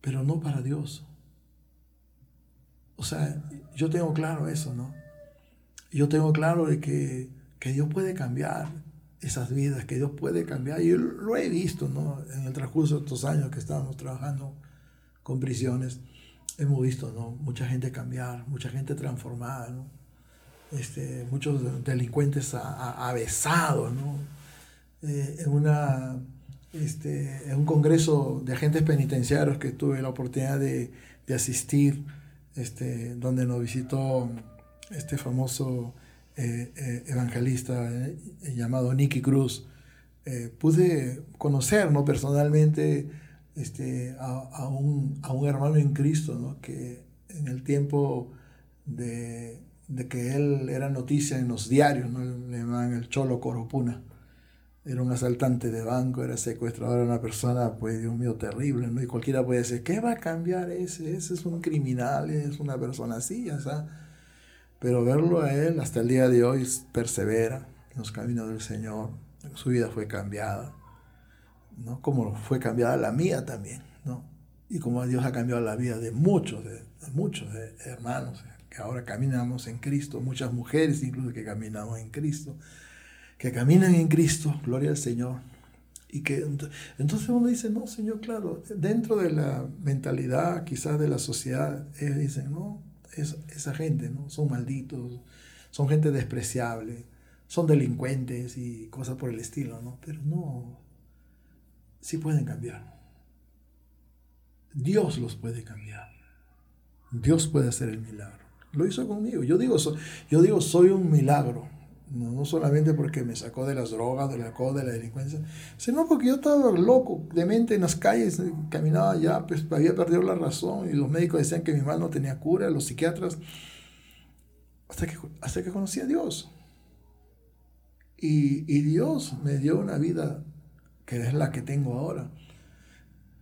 pero no para Dios. O sea, yo tengo claro eso, ¿no? Yo tengo claro de que, Dios puede cambiar esas vidas, que Dios puede cambiar. Yo lo he visto, ¿no? En el transcurso de estos años que estábamos trabajando con prisiones, hemos visto, ¿no? Mucha gente cambiar, mucha gente transformada, ¿no? Este, muchos delincuentes avesados, ¿no? Eh, en, una, este, en un congreso de agentes penitenciarios que tuve la oportunidad de, de asistir, este, donde nos visitó este famoso eh, eh, evangelista eh, llamado Nicky Cruz, pude conocer ¿no? personalmente este, a, un, hermano en Cristo, que en el tiempo de, que él era noticia en los diarios, ¿no? le llamaban el Cholo Coropuna, era un asaltante de banco, era secuestrador, era una persona, pues Dios mío, terrible, ¿no? Y cualquiera puede decir, ¿qué va a cambiar ese? Ese es un criminal, es una persona así, ya está. Pero verlo a él hasta el día de hoy persevera en los caminos del Señor, su vida fue cambiada, ¿no? Como fue cambiada la mía también, ¿no? Y como Dios ha cambiado la vida de muchos, de, muchos de hermanos que ahora caminamos en Cristo, muchas mujeres incluso que caminamos en Cristo que caminan en Cristo, gloria al Señor. Y que entonces uno dice, no, Señor, claro, dentro de la mentalidad quizás de la sociedad, ellos dicen, no, esa gente, ¿no? Son malditos, son gente despreciable, son delincuentes y cosas por el estilo, ¿no? Pero no, sí pueden cambiar. Dios los puede cambiar. Dios puede hacer el milagro. Lo hizo conmigo. Yo digo, yo digo soy un milagro. No, solamente porque me sacó de las drogas, de la alcohol, de la delincuencia, sino porque yo estaba loco, demente en las calles, caminaba ya, pues había perdido la razón y los médicos decían que mi mal no tenía cura, los psiquiatras, hasta que, hasta que conocí a Dios. Y, y Dios me dio una vida que es la que tengo ahora.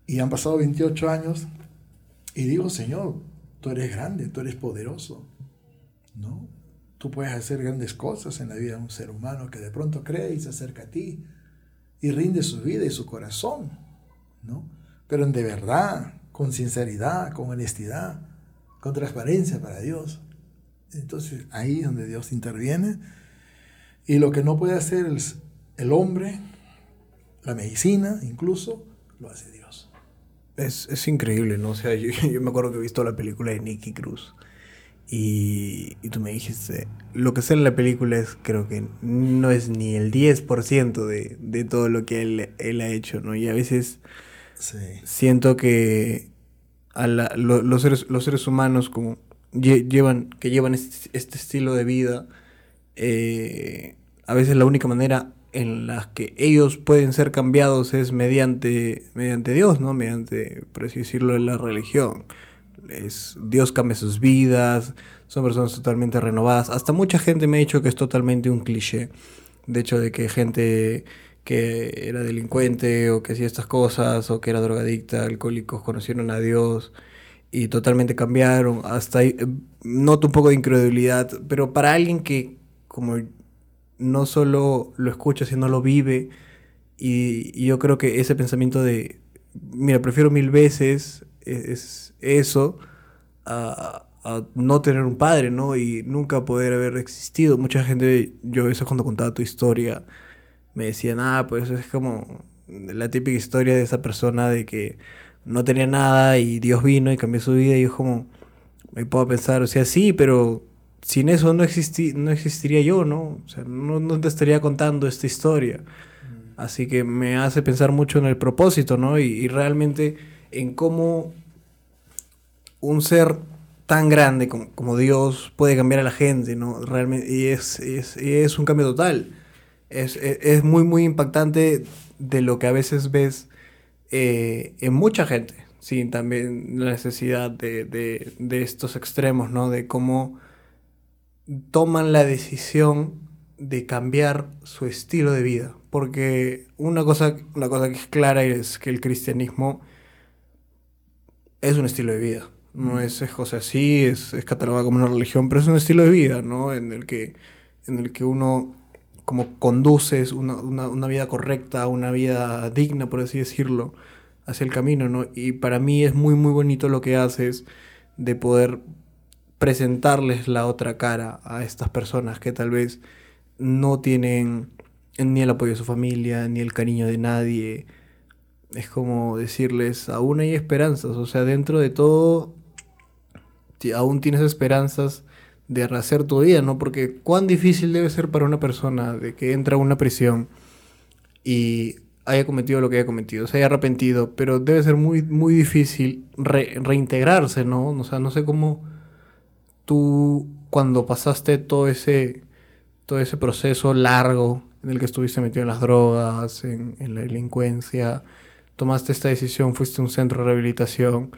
Y han pasado 28 años y digo, Señor, tú eres grande, tú eres poderoso. ¿No? Tú puedes hacer grandes cosas en la vida de un ser humano que de pronto cree y se acerca a ti y rinde su vida y su corazón, ¿no? Pero de verdad, con sinceridad, con honestidad, con transparencia para Dios. Entonces ahí es donde Dios interviene y lo que no puede hacer el, el hombre, la medicina incluso, lo hace Dios. Es, es increíble, ¿no? O sea, yo, yo, me acuerdo que he visto la película de Nicky Cruz y, tú me dijiste, lo que sale en la película es, creo que no es ni el 10% de, de todo lo que él, él, ha hecho, ¿no? Y a veces siento que a la, los, seres, los seres humanos como llevan, que llevan este, este estilo de vida, eh, a veces la única manera en la que ellos pueden ser cambiados es mediante, mediante Dios, ¿no? Mediante, por así decirlo, la religión Dios cambia sus vidas, son personas totalmente renovadas. Hasta mucha gente me ha dicho que es totalmente un cliché. De hecho, de que gente que era delincuente o que hacía estas cosas o que era drogadicta, alcohólicos, conocieron a Dios y totalmente cambiaron. Hasta ahí, eh, noto un poco de incredulidad, pero para alguien que como no solo lo escucha, sino lo vive, y, yo creo que ese pensamiento de, mira, prefiero mil veces es eso a, no tener un padre, ¿no? Y nunca poder haber existido. Mucha gente, yo eso cuando contaba tu historia, me decían, ah, pues es como la típica historia de esa persona de que no tenía nada y Dios vino y cambió su vida y yo como, me puedo pensar, o sea, sí, pero sin eso no, existi no existiría yo, ¿no? O sea, no, te estaría contando esta historia. Mm. Así que me hace pensar mucho en el propósito, ¿no? y realmente en cómo un ser tan grande como, Dios puede cambiar a la gente, ¿no? Realmente, y es, es, un cambio total. Es, muy, muy impactante de lo que a veces ves eh, en mucha gente, sin también la necesidad de, de, estos extremos, ¿no? De cómo toman la decisión de cambiar su estilo de vida. Porque una cosa, una cosa que es clara es que el cristianismo es un estilo de vida no es, es así, es, es catalogada como una religión, pero es un estilo de vida, ¿no? En el que, en el que uno como conduces una, una, una, vida correcta, una vida digna, por así decirlo, hacia el camino, ¿no? Y para mí es muy, muy bonito lo que haces de poder presentarles la otra cara a estas personas que tal vez no tienen ni el apoyo de su familia, ni el cariño de nadie. Es como decirles, aún hay esperanzas, o sea, dentro de todo aún tienes esperanzas de rehacer tu vida, ¿no? Porque cuán difícil debe ser para una persona de que entra a una prisión y haya cometido lo que haya cometido, se haya arrepentido, pero debe ser muy, muy difícil reintegrarse, ¿no? O sea, no sé cómo tú cuando pasaste todo ese, todo ese proceso largo en el que estuviste metido en las drogas, en, en la delincuencia, tomaste esta decisión, fuiste a un centro de rehabilitación,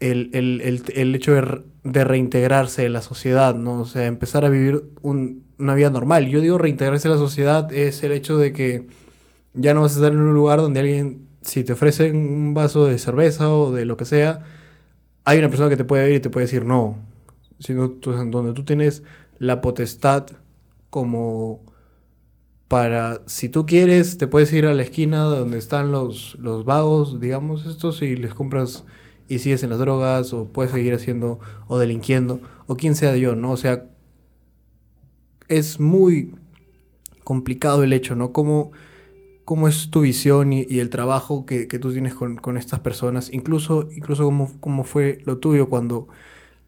el, el, el, hecho de, reintegrarse en la sociedad, ¿no? O sea, empezar a vivir una vida normal. Yo digo reintegrarse a la sociedad es el hecho de que ya no vas a estar en un lugar donde alguien, si te ofrecen un vaso de cerveza o de lo que sea, hay una persona que te puede ver y te puede decir no. Sino donde tú tienes la potestad como para, si tú quieres, te puedes ir a la esquina donde están los, los vagos, digamos, estos, y les compras y sigues en las drogas o puedes seguir haciendo o delinquiendo o quien sea yo, ¿no? O sea, es muy complicado el hecho, ¿no? ¿Cómo, cómo es tu visión y, el trabajo que, tú tienes con, estas personas? Incluso, incluso cómo, fue lo tuyo cuando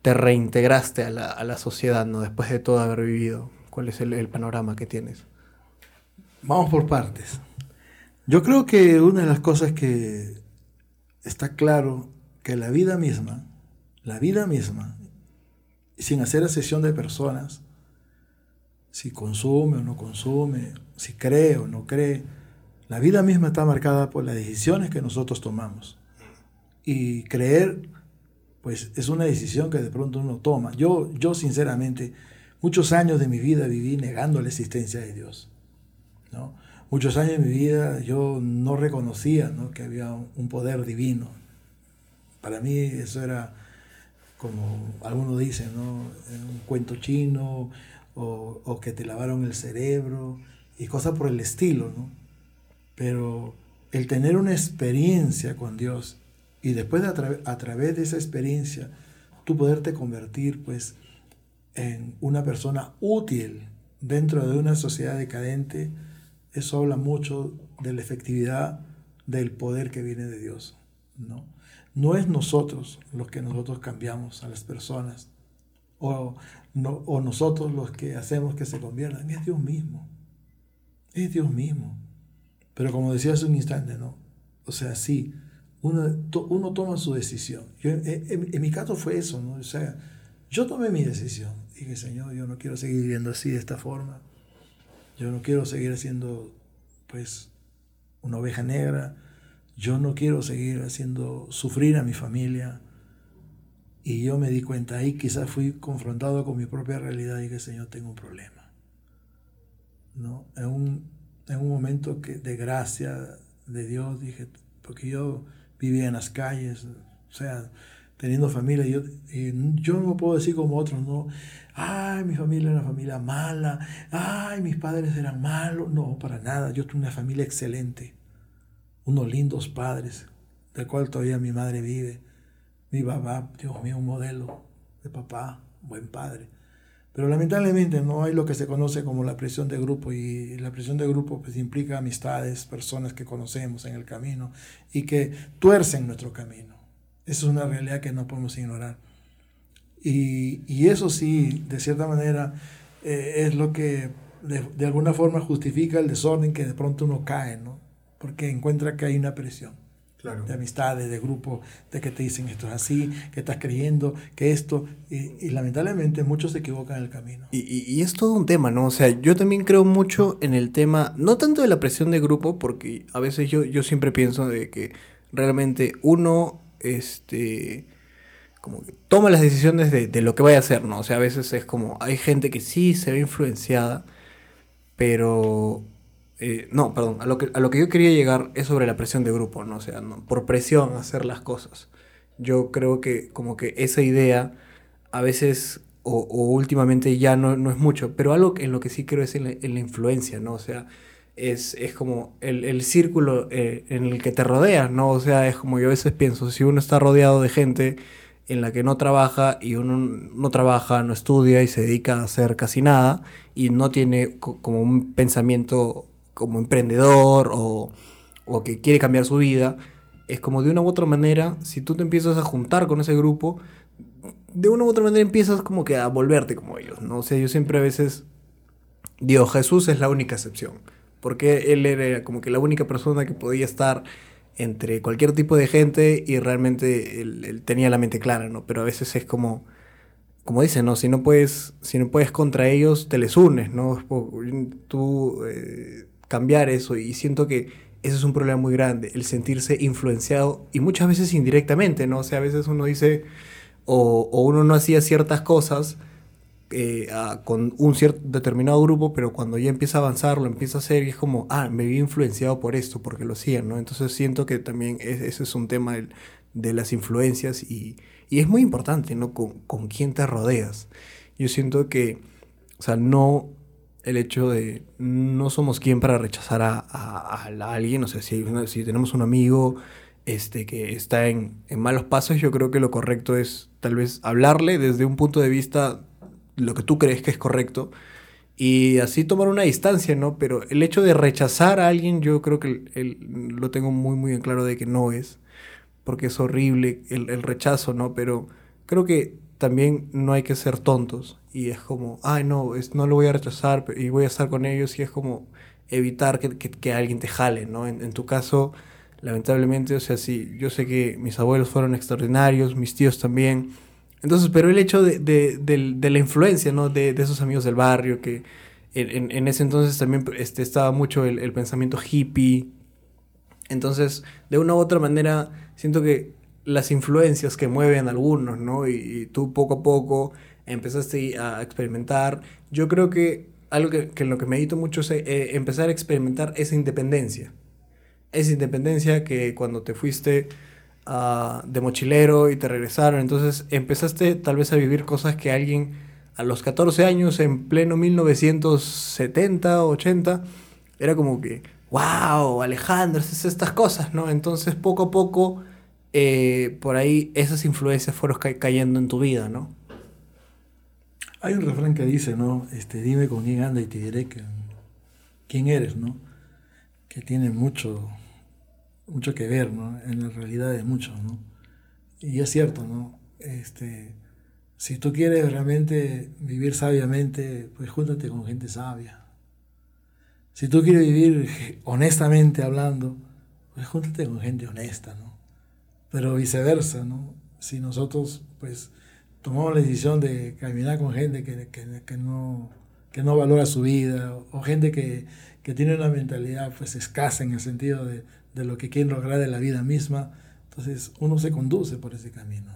te reintegraste a la, sociedad, ¿no? Después de todo haber vivido. ¿Cuál es el panorama que tienes? Vamos por partes. Yo creo que una de las cosas que está claro que la vida misma, la vida misma, sin hacer excepción de personas, si consume o no consume, si cree o no cree, la vida misma está marcada por las decisiones que nosotros tomamos. Y creer, pues es una decisión que de pronto uno toma. Yo, yo sinceramente, muchos años de mi vida viví negando la existencia de Dios. ¿no? Muchos años de mi vida yo no reconocía que había un poder divino para mí eso era, como algunos dicen, ¿no? un cuento chino o, que te lavaron el cerebro y cosas por el estilo, ¿no? Pero el tener una experiencia con Dios y después de a, través de esa experiencia tú poderte convertir pues en una persona útil dentro de una sociedad decadente, eso habla mucho de la efectividad del poder que viene de Dios, ¿no? No es nosotros los que nosotros cambiamos a las personas o, o nosotros los que hacemos que se conviertan, es Dios mismo. Es Dios mismo. Pero como decía hace un instante, ¿no? O sea, sí, uno, uno toma su decisión. en, mi caso fue eso, ¿no? O sea, yo tomé mi decisión. Dije, Señor, yo no quiero seguir viviendo así, de esta forma. Yo no quiero seguir siendo, pues, una oveja negra yo no quiero seguir haciendo sufrir a mi familia. Y yo me di cuenta ahí, quizás fui confrontado con mi propia realidad y que Señor, tengo un problema. ¿No? En, un, en un momento que, de gracia de Dios, dije, porque yo vivía en las calles, o sea, teniendo familia, yo, y yo no puedo decir como otros, no, ay, mi familia era una familia mala, ay, mis padres eran malos, no, para nada, yo tuve una familia excelente unos lindos padres, del cual todavía mi madre vive. Mi papá, Dios mío, un modelo de papá, buen padre. Pero lamentablemente no hay lo que se conoce como la presión de grupo y la presión de grupo pues implica amistades, personas que conocemos en el camino y que tuercen nuestro camino. Eso es una realidad que no podemos ignorar. Y, y eso sí, de cierta manera, eh, es lo que de, de, alguna forma justifica el desorden que de pronto uno cae, ¿no? Porque encuentra que hay una presión. De amistades, de grupos, de que te dicen esto es así, que estás creyendo, que esto, y, lamentablemente muchos se equivocan en el camino. Y, y, es todo un tema, ¿no? O sea, yo también creo mucho en el tema, no tanto de la presión de grupo, porque a veces yo, yo siempre pienso de que realmente uno, este, como que toma las decisiones de, de lo que vaya a hacer, ¿no? O sea, a veces es como, hay gente que sí se ve influenciada, pero eh, no, perdón, a lo, que, a lo que yo quería llegar es sobre la presión de grupo, ¿no? O sea, por presión hacer las cosas. Yo creo que como que esa idea a veces o, últimamente ya no, no, es mucho, pero algo en lo que sí creo es en la, influencia, ¿no? O sea, es, es como el, el círculo eh, en el que te rodeas, ¿no? O sea, es como yo a veces pienso, si uno está rodeado de gente en la que no trabaja y uno no trabaja, no estudia y se dedica a hacer casi nada y no tiene como un pensamiento como emprendedor o, que quiere cambiar su vida, es como de una u otra manera, si tú te empiezas a juntar con ese grupo, de una u otra manera empiezas como que a volverte como ellos, ¿no? O sea, yo siempre a veces digo, Jesús es la única excepción, porque él era como que la única persona que podía estar entre cualquier tipo de gente y realmente él, tenía la mente clara, ¿no? Pero a veces es como, como dicen, ¿no? Si no puedes, si no puedes contra ellos, te les unes, ¿no? Tú... Eh, cambiar eso y siento que ese es un problema muy grande, el sentirse influenciado y muchas veces indirectamente, ¿no? O sea, a veces uno dice, o, o uno no hacía ciertas cosas eh, con un cierto determinado grupo, pero cuando ya empieza a avanzar, lo empieza a hacer y es como, ah, me vi influenciado por esto, porque lo hacían, ¿no? Entonces siento que también ese es un tema de, las influencias y, y, es muy importante, ¿no? Con, con quién te rodeas. Yo siento que, o sea, no el hecho de no somos quien para rechazar a, a, alguien, o sea, si, si tenemos un amigo este, que está en, en, malos pasos, yo creo que lo correcto es tal vez hablarle desde un punto de vista lo que tú crees que es correcto y así tomar una distancia, ¿no? Pero el hecho de rechazar a alguien yo creo que el, lo tengo muy, muy en claro de que no es, porque es horrible el, el, rechazo, ¿no? Pero creo que también no hay que ser tontos y es como, ay, no, es, no lo voy a rechazar y voy a estar con ellos y es como evitar que, que, que alguien te jale, ¿no? En, en tu caso, lamentablemente, o sea, sí, yo sé que mis abuelos fueron extraordinarios, mis tíos también, entonces, pero el hecho de, de, de, la influencia, ¿no? De, esos amigos del barrio, que en, en ese entonces también este, estaba mucho el, el, pensamiento hippie. Entonces, de una u otra manera, siento que las influencias que mueven algunos, ¿no? Y, tú poco a poco empezaste a experimentar. Yo creo que algo que, que lo que medito mucho es eh, empezar a experimentar esa independencia. Esa independencia que cuando te fuiste de mochilero y te regresaron. Entonces empezaste tal vez a vivir cosas que alguien a los 14 años, en pleno 1970, 80, era como que, wow, Alejandro, es estas cosas, ¿no? Entonces poco a poco, eh, por ahí esas influencias fueron cayendo en tu vida, ¿no? Hay un refrán que dice, ¿no? Este, dime con quién anda y te diré quién eres, ¿no? Que tiene mucho, mucho que ver, ¿no? En la realidad de muchos, ¿no? Y es cierto, ¿no? Este, si tú quieres realmente vivir sabiamente, pues júntate con gente sabia. Si tú quieres vivir honestamente hablando, pues júntate con gente honesta, ¿no? Pero viceversa, ¿no? Si nosotros, pues, tomamos la decisión de caminar con gente que, que, que no, que no valora su vida, o gente que, que tiene una mentalidad, pues, escasa en el sentido de, de lo que quieren lograr de la vida misma, entonces uno se conduce por ese camino.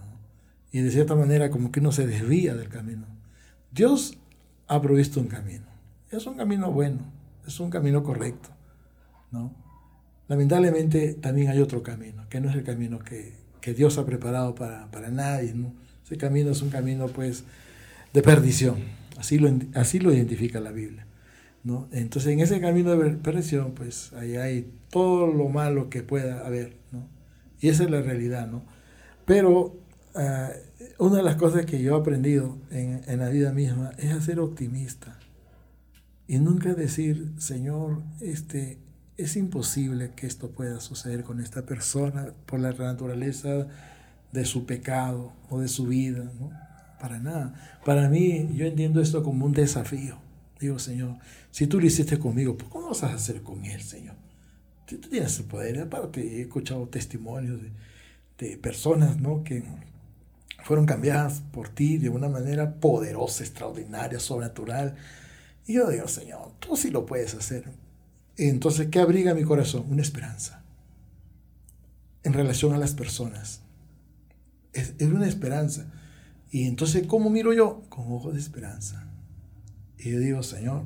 Y de cierta manera como que uno se desvía del camino. Dios ha provisto un camino. Es un camino bueno, es un camino correcto. ¿no? Lamentablemente también hay otro camino, que no es el camino que, que Dios ha preparado para, para nadie. ¿no? Ese camino es un camino pues de perdición. Así lo, así lo identifica la Biblia. ¿no? Entonces en ese camino de perdición pues ahí hay todo lo malo que pueda haber, ¿no? Y esa es la realidad, ¿no? Pero uh, una de las cosas que yo he aprendido en, en, la vida misma es a ser optimista y nunca decir, Señor, este, es imposible que esto pueda suceder con esta persona por la naturaleza de su pecado o de su vida, ¿no? Para nada. Para mí, yo entiendo esto como un desafío. Digo, Señor, si tú lo hiciste conmigo, ¿cómo vas a hacer con él, Señor? tú, tienes el poder. Aparte, he escuchado testimonios de, de personas ¿no? que fueron cambiadas por ti de una manera poderosa, extraordinaria, sobrenatural. Y yo digo, Señor, tú sí lo puedes hacer. Entonces, ¿qué abriga mi corazón? Una esperanza en relación a las personas. Es, es, una esperanza. Y entonces, ¿cómo miro yo? Con ojos de esperanza. Y yo digo, Señor,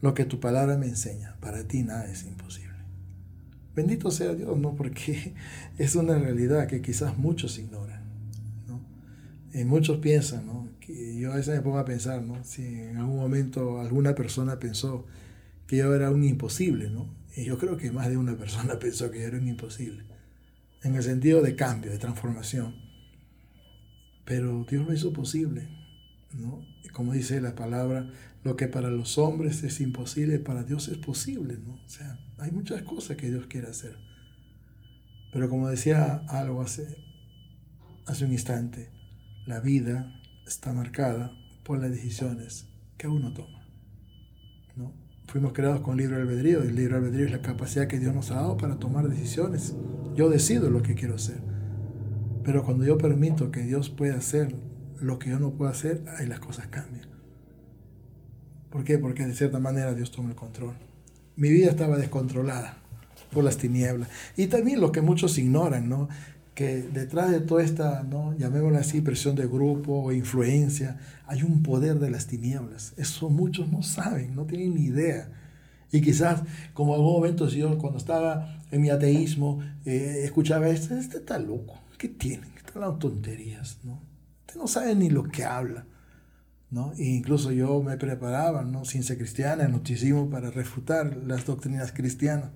lo que tu palabra me enseña, para ti nada es imposible. Bendito sea Dios, ¿no? Porque es una realidad que quizás muchos ignoran, ¿no? Y muchos piensan, ¿no? Que yo a veces me pongo a pensar, ¿no? Si en algún momento alguna persona pensó que yo era un imposible, ¿no? Y yo creo que más de una persona pensó que yo era un imposible, en el sentido de cambio, de transformación. Pero Dios lo hizo posible, ¿no? Y como dice la palabra, lo que para los hombres es imposible, para Dios es posible, ¿no? O sea, hay muchas cosas que Dios quiere hacer. Pero como decía algo hace, hace un instante, la vida está marcada por las decisiones que uno toma. ¿no? Fuimos creados con libre albedrío. El libre albedrío es la capacidad que Dios nos ha dado para tomar decisiones. Yo decido lo que quiero hacer. Pero cuando yo permito que Dios pueda hacer lo que yo no puedo hacer, ahí las cosas cambian. ¿Por qué? Porque de cierta manera Dios toma el control. Mi vida estaba descontrolada. por las tinieblas. Y también lo que muchos ignoran, ¿no? que detrás de toda esta, ¿no? llamémosla así, presión de grupo o influencia, hay un poder de las tinieblas. Eso muchos no saben, no tienen ni idea. Y quizás, como en algún momento, yo cuando estaba en mi ateísmo, eh, escuchaba esto, este está loco, ¿qué tiene? Están hablando tonterías, ¿no? Usted no sabe ni lo que habla, ¿no? E incluso yo me preparaba, ¿no? Ser cristiana, muchísimo para refutar las doctrinas cristianas.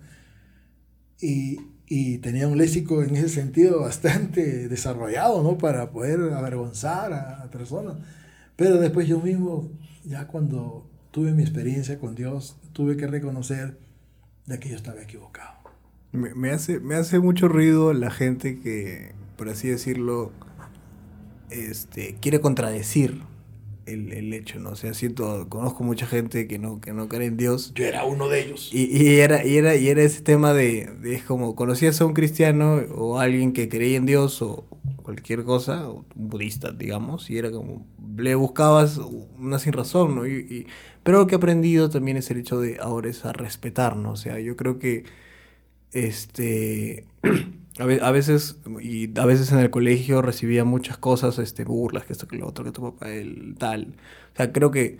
Y, y tenía un léxico en ese sentido bastante desarrollado, ¿no? Para poder avergonzar a, personas. Pero después yo mismo, ya cuando tuve mi experiencia con Dios, tuve que reconocer de que yo estaba equivocado. Me, me, hace, me hace mucho ruido la gente que, por así decirlo, este, quiere contradecir el, el, hecho, ¿no? O sea, siento, conozco mucha gente que no, que no cree en Dios. Yo era uno de ellos. Y, y era, y, era, y era ese tema de, de, es como, conocías a un cristiano o alguien que creía en Dios o cualquier cosa, un budista, digamos, y era como, le buscabas una sin razón, ¿no? Y, y, pero lo que he aprendido también es el hecho de ahora es a respetar, ¿no? O sea, yo creo que, este... a veces, y a veces en el colegio recibía muchas cosas, este, burlas, que esto, que lo otro, que tu papá, el tal. O sea, creo que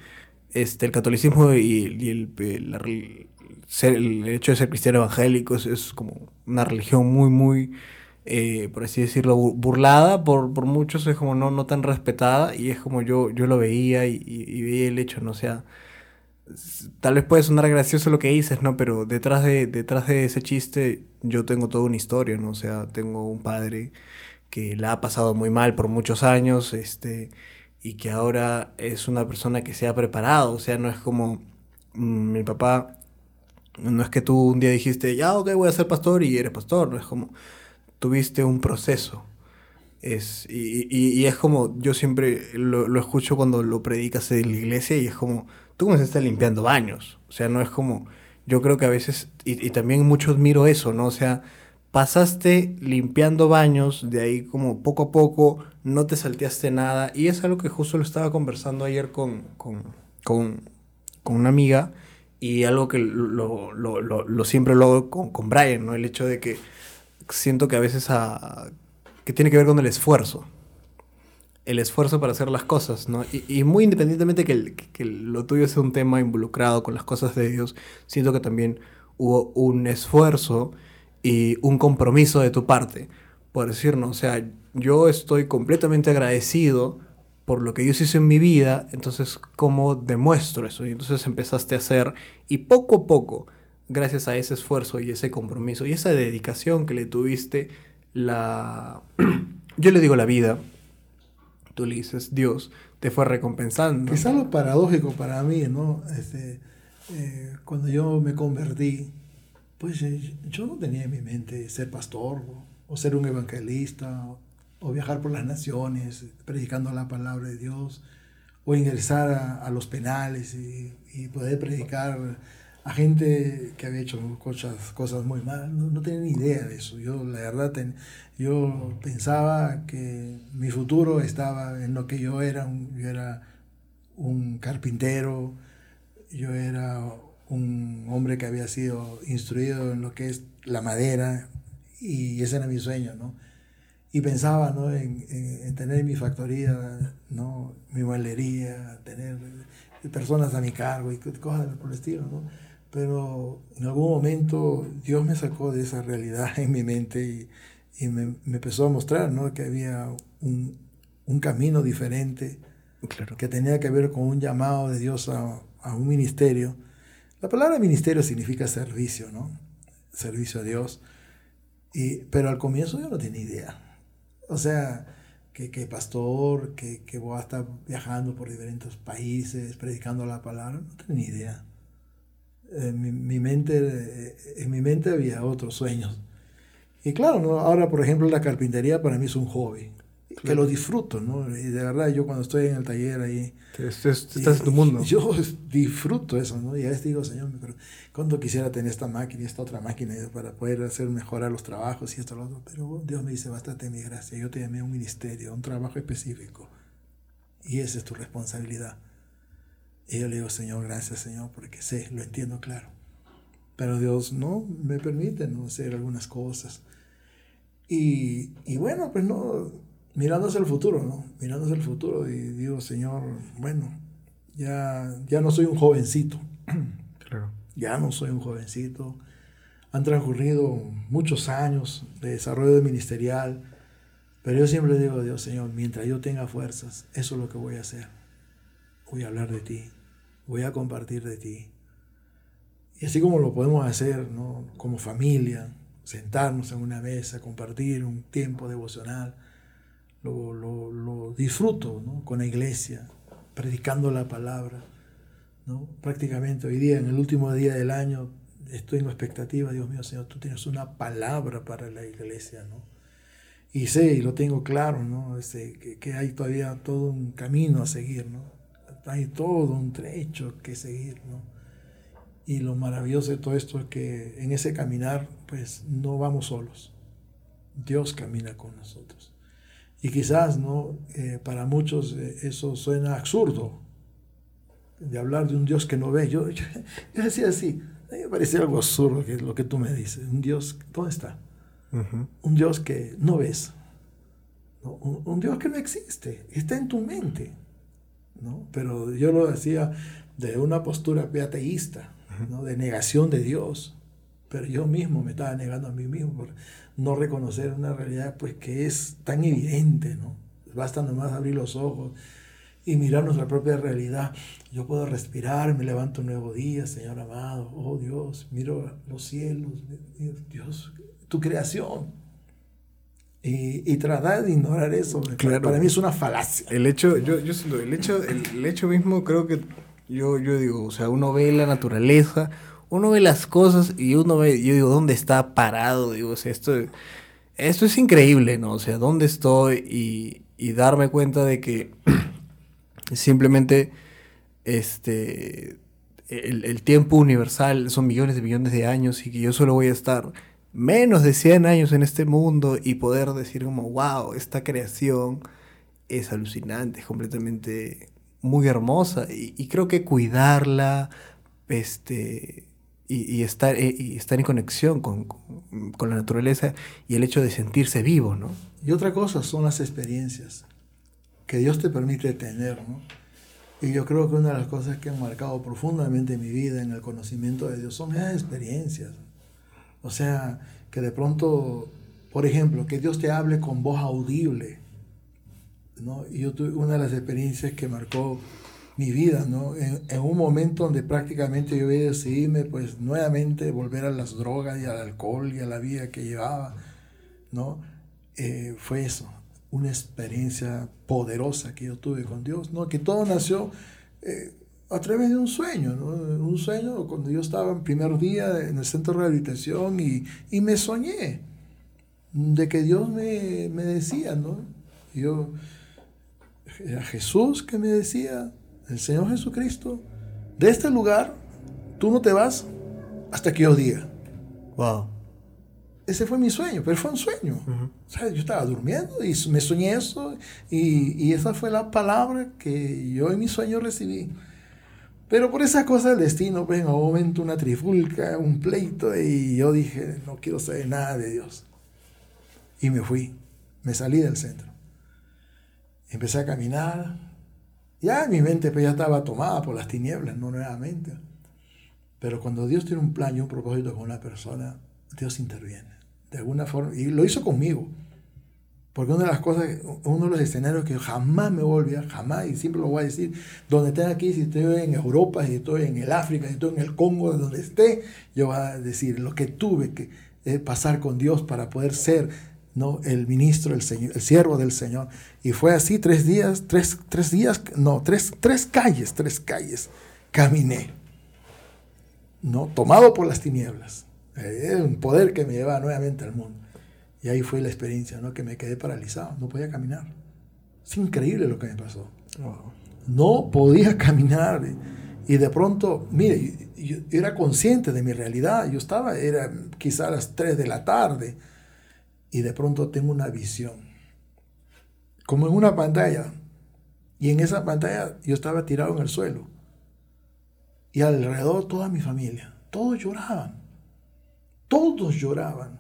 este, el catolicismo y, el, el, hecho de ser cristiano evangélico es, como una religión muy, muy, eh, por así decirlo, burlada por, por muchos, es como no, no tan respetada, y es como yo, yo lo veía y veía el hecho, no o sea tal vez puede sonar gracioso lo que dices, ¿no? Pero detrás de, detrás de ese chiste yo tengo toda una historia, ¿no? O sea, tengo un padre que la ha pasado muy mal por muchos años, este, y que ahora es una persona que se ha preparado, o sea, no es como mmm, mi papá, no es que tú un día dijiste, ya, ok, voy a ser pastor y eres pastor, no es como, tuviste un proceso. Es, y, y, y es como, yo siempre lo, lo escucho cuando lo predicas en la iglesia y es como, tú comenzaste limpiando baños. O sea, no es como, yo creo que a veces, y, también muchos miro eso, ¿no? O sea, pasaste limpiando baños, de ahí como poco a poco, no te salteaste nada. Y es algo que justo lo estaba conversando ayer con, con, con, con una amiga y algo que lo, lo, lo, lo siempre lo hago con, con, Brian, ¿no? El hecho de que siento que a veces a, que tiene que ver con el esfuerzo el esfuerzo para hacer las cosas, ¿no? Y, muy independientemente que, lo tuyo sea un tema involucrado con las cosas de Dios, siento que también hubo un esfuerzo y un compromiso de tu parte, por decirnos, o sea, yo estoy completamente agradecido por lo que Dios hizo en mi vida, entonces, ¿cómo demuestro eso? Y entonces empezaste a hacer, y poco a poco, gracias a ese esfuerzo y ese compromiso y esa dedicación que le tuviste, la... yo le digo la vida, tú le dices Dios, te fue recompensando. Es algo paradójico para mí, ¿no? Este, eh, cuando yo me convertí, pues eh, yo no tenía en mi mente ser pastor o, o ser un evangelista o, o, viajar por las naciones predicando la palabra de Dios o ingresar a, a los penales y, y, poder predicar a gente que había hecho cosas, cosas muy malas. No, no tenía ni idea de eso. Yo, la verdad, ten, yo pensaba que mi futuro estaba en lo que yo era. Un, yo era un carpintero, yo era un hombre que había sido instruido en lo que es la madera y ese era mi sueño, ¿no? Y pensaba, ¿no? En, en, en tener mi factoría, ¿no? Mi mueblería, tener personas a mi cargo y cosas por el estilo, ¿no? Pero en algún momento Dios me sacó de esa realidad en mi mente y, y me, me, empezó a mostrar ¿no? que había un, un camino diferente, claro. que tenía que ver con un llamado de Dios a, a, un ministerio. La palabra ministerio significa servicio, ¿no? Servicio a Dios. Y, pero al comienzo yo no tenía idea. O sea, que, que pastor, que, que voy a estar viajando por diferentes países, predicando la palabra, no tenía ni idea. En mi, mi mente, en mi mente había otros sueños y claro, ¿no? ahora por ejemplo la carpintería para mí es un hobby, claro. que lo disfruto, ¿no? Y de verdad yo cuando estoy en el taller ahí... Estás, estás en tu mundo. Yo disfruto eso, ¿no? Y a veces digo, Señor, pero ¿cuándo quisiera tener esta máquina y esta otra máquina para poder hacer mejorar los trabajos y esto y lo otro? Pero Dios me dice, bástate mi gracia, yo te llamé a un ministerio, a un trabajo específico. Y esa es tu responsabilidad. Y yo le digo, Señor, gracias, Señor, porque sé, lo entiendo claro. Pero Dios no me permite no hacer algunas cosas. Y, y bueno, pues no, mirándose el futuro, ¿no? Mirándose el futuro y digo, Señor, bueno, ya, ya no soy un jovencito. Claro. Ya no soy un jovencito. Han transcurrido muchos años de desarrollo ministerial, pero yo siempre digo a Dios, Señor, mientras yo tenga fuerzas, eso es lo que voy a hacer. Voy a hablar de ti, voy a compartir de ti. Y así como lo podemos hacer, ¿no? Como familia, sentarnos en una mesa, compartir un tiempo devocional, lo, lo, lo disfruto ¿no? con la iglesia, predicando la palabra. ¿no? Prácticamente hoy día, en el último día del año, estoy en expectativa, Dios mío, Señor, tú tienes una palabra para la iglesia, ¿no? Y sé, y lo tengo claro, ¿no? Este, que, que, hay todavía todo un camino a seguir, ¿no? Hay todo un trecho que seguir, ¿no? Y lo maravilloso de todo esto es que en ese caminar, pues no vamos solos. Dios camina con nosotros. Y quizás, ¿no? Eh, para muchos eh, eso suena absurdo, de hablar de un Dios que no ve. Yo, yo, decía así, a mí me parece algo absurdo que lo que tú me dices. Un Dios, ¿dónde está? Un Dios que no ves. Un, un, Dios que no existe, está en tu mente. ¿No? Pero yo lo decía de una postura ateísta, ¿no? de negación de Dios. Pero yo mismo me estaba negando a mí mismo por no reconocer una realidad pues que es tan evidente, ¿no? Basta nomás abrir los ojos y mirar nuestra propia realidad. Yo puedo respirar, me levanto un nuevo día, Señor amado. Oh Dios, miro los cielos, Dios, tu creación. Y, y tratar de ignorar eso, para mí es una falacia. El hecho, yo, yo el hecho, el, hecho mismo creo que yo, yo digo, o sea, uno ve la naturaleza, uno ve las cosas y uno ve, yo digo, ¿dónde está parado? Digo, o sea, esto, esto es increíble, ¿no? O sea, ¿dónde estoy? Y, y darme cuenta de que Simplemente este, el, tiempo universal son millones de millones de años y que yo solo voy a estar menos de 100 años en este mundo y poder decir como, wow, esta creación es alucinante, es completamente muy hermosa y, creo que cuidarla este, y, estar, eh, y estar en conexión con, con, la naturaleza y el hecho de sentirse vivo, ¿no? Y otra cosa son las experiencias que Dios te permite tener, ¿no? Y yo creo que una de las cosas que han marcado profundamente mi vida en el conocimiento de Dios son esas experiencias. O sea, que de pronto, por ejemplo, que Dios te hable con voz audible. ¿no? Yo tuve una de las experiencias que marcó mi vida, ¿no? En, un momento donde prácticamente yo iba a decidirme, pues, nuevamente volver a las drogas y al alcohol y a la vida que llevaba, ¿no? Eh, fue eso una experiencia poderosa que yo tuve con Dios, ¿no? que todo nació eh, a través de un sueño, ¿no? un sueño cuando yo estaba en primer día en el centro de rehabilitación y, y me soñé de que Dios me, me decía, ¿no? Yo, era Jesús que me decía, el Señor Jesucristo, de este lugar tú no te vas hasta que yo diga. Wow ese fue mi sueño, pero fue un sueño. o sea, yo estaba durmiendo y me soñé eso y, y, esa fue la palabra que yo en mi sueño recibí. Pero por esa cosa del destino, pues en un momento una trifulca, un pleito y yo dije, no quiero saber nada de Dios. Y me fui, me salí del centro. Empecé a caminar. Ya mi mente pues, ya estaba tomada por las tinieblas, no nuevamente. Pero cuando Dios tiene un plan y un propósito con una persona, Dios interviene de alguna forma, y lo hizo conmigo. Porque una de las cosas, uno de los escenarios que jamás me voy a olvidar, jamás, y siempre lo voy a decir, donde esté aquí, si estoy en Europa, si estoy en el África, si estoy en el Congo, donde esté, yo voy a decir lo que tuve que eh, pasar con Dios para poder ser ¿no? el ministro, el, señor, el siervo del Señor. Y fue así tres días, tres, tres días, no, tres, tres calles, tres calles, caminé, ¿no? tomado por las tinieblas era un poder que me llevaba nuevamente al mundo. Y ahí fue la experiencia, ¿no? Que me quedé paralizado, no podía caminar. Es increíble lo que me pasó. No podía caminar. Y de pronto, mire, yo, era consciente de mi realidad. Yo estaba, era quizá a las 3 de la tarde. Y de pronto tengo una visión. Como en una pantalla. Y en esa pantalla yo estaba tirado en el suelo. Y alrededor toda mi familia. Todos lloraban Todos lloraban.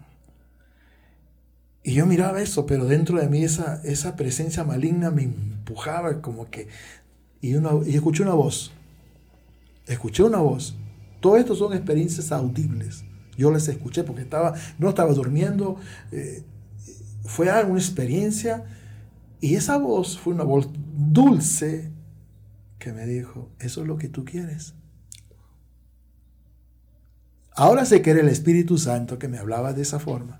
Y yo miraba eso, pero dentro de mí esa, esa presencia maligna me empujaba como que... Y, una, y escuché una voz. Escuché una voz. Todo esto son experiencias audibles. Yo les escuché porque estaba, no estaba durmiendo. Eh, fue una experiencia. Y esa voz fue una voz dulce que me dijo, eso es lo que tú quieres. Ahora sé que era el Espíritu Santo que me hablaba de esa forma.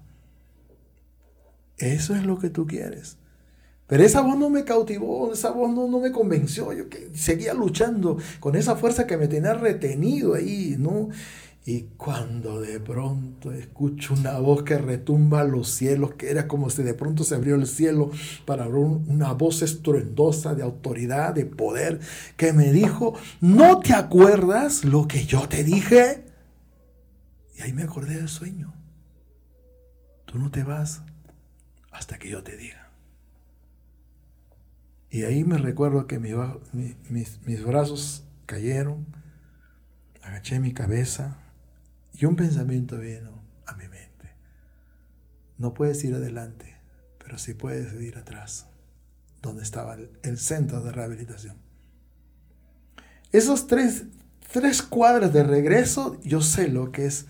Eso es lo que tú quieres. Pero esa voz no me cautivó, esa voz no, no me convenció. Yo que seguía luchando con esa fuerza que me tenía retenido ahí, ¿no? Y cuando de pronto escucho una voz que retumba los cielos, que era como si de pronto se abrió el cielo para una voz estruendosa de autoridad, de poder, que me dijo, ¿no te acuerdas lo que yo te dije? Y ahí me acordé del sueño. Tú no te vas hasta que yo te diga. Y ahí me recuerdo que mis, mis brazos cayeron, agaché mi cabeza y un pensamiento vino a mi mente. No puedes ir adelante, pero sí puedes ir atrás, donde estaba el, centro de rehabilitación. Esos tres, tres cuadras de regreso, yo sé lo que es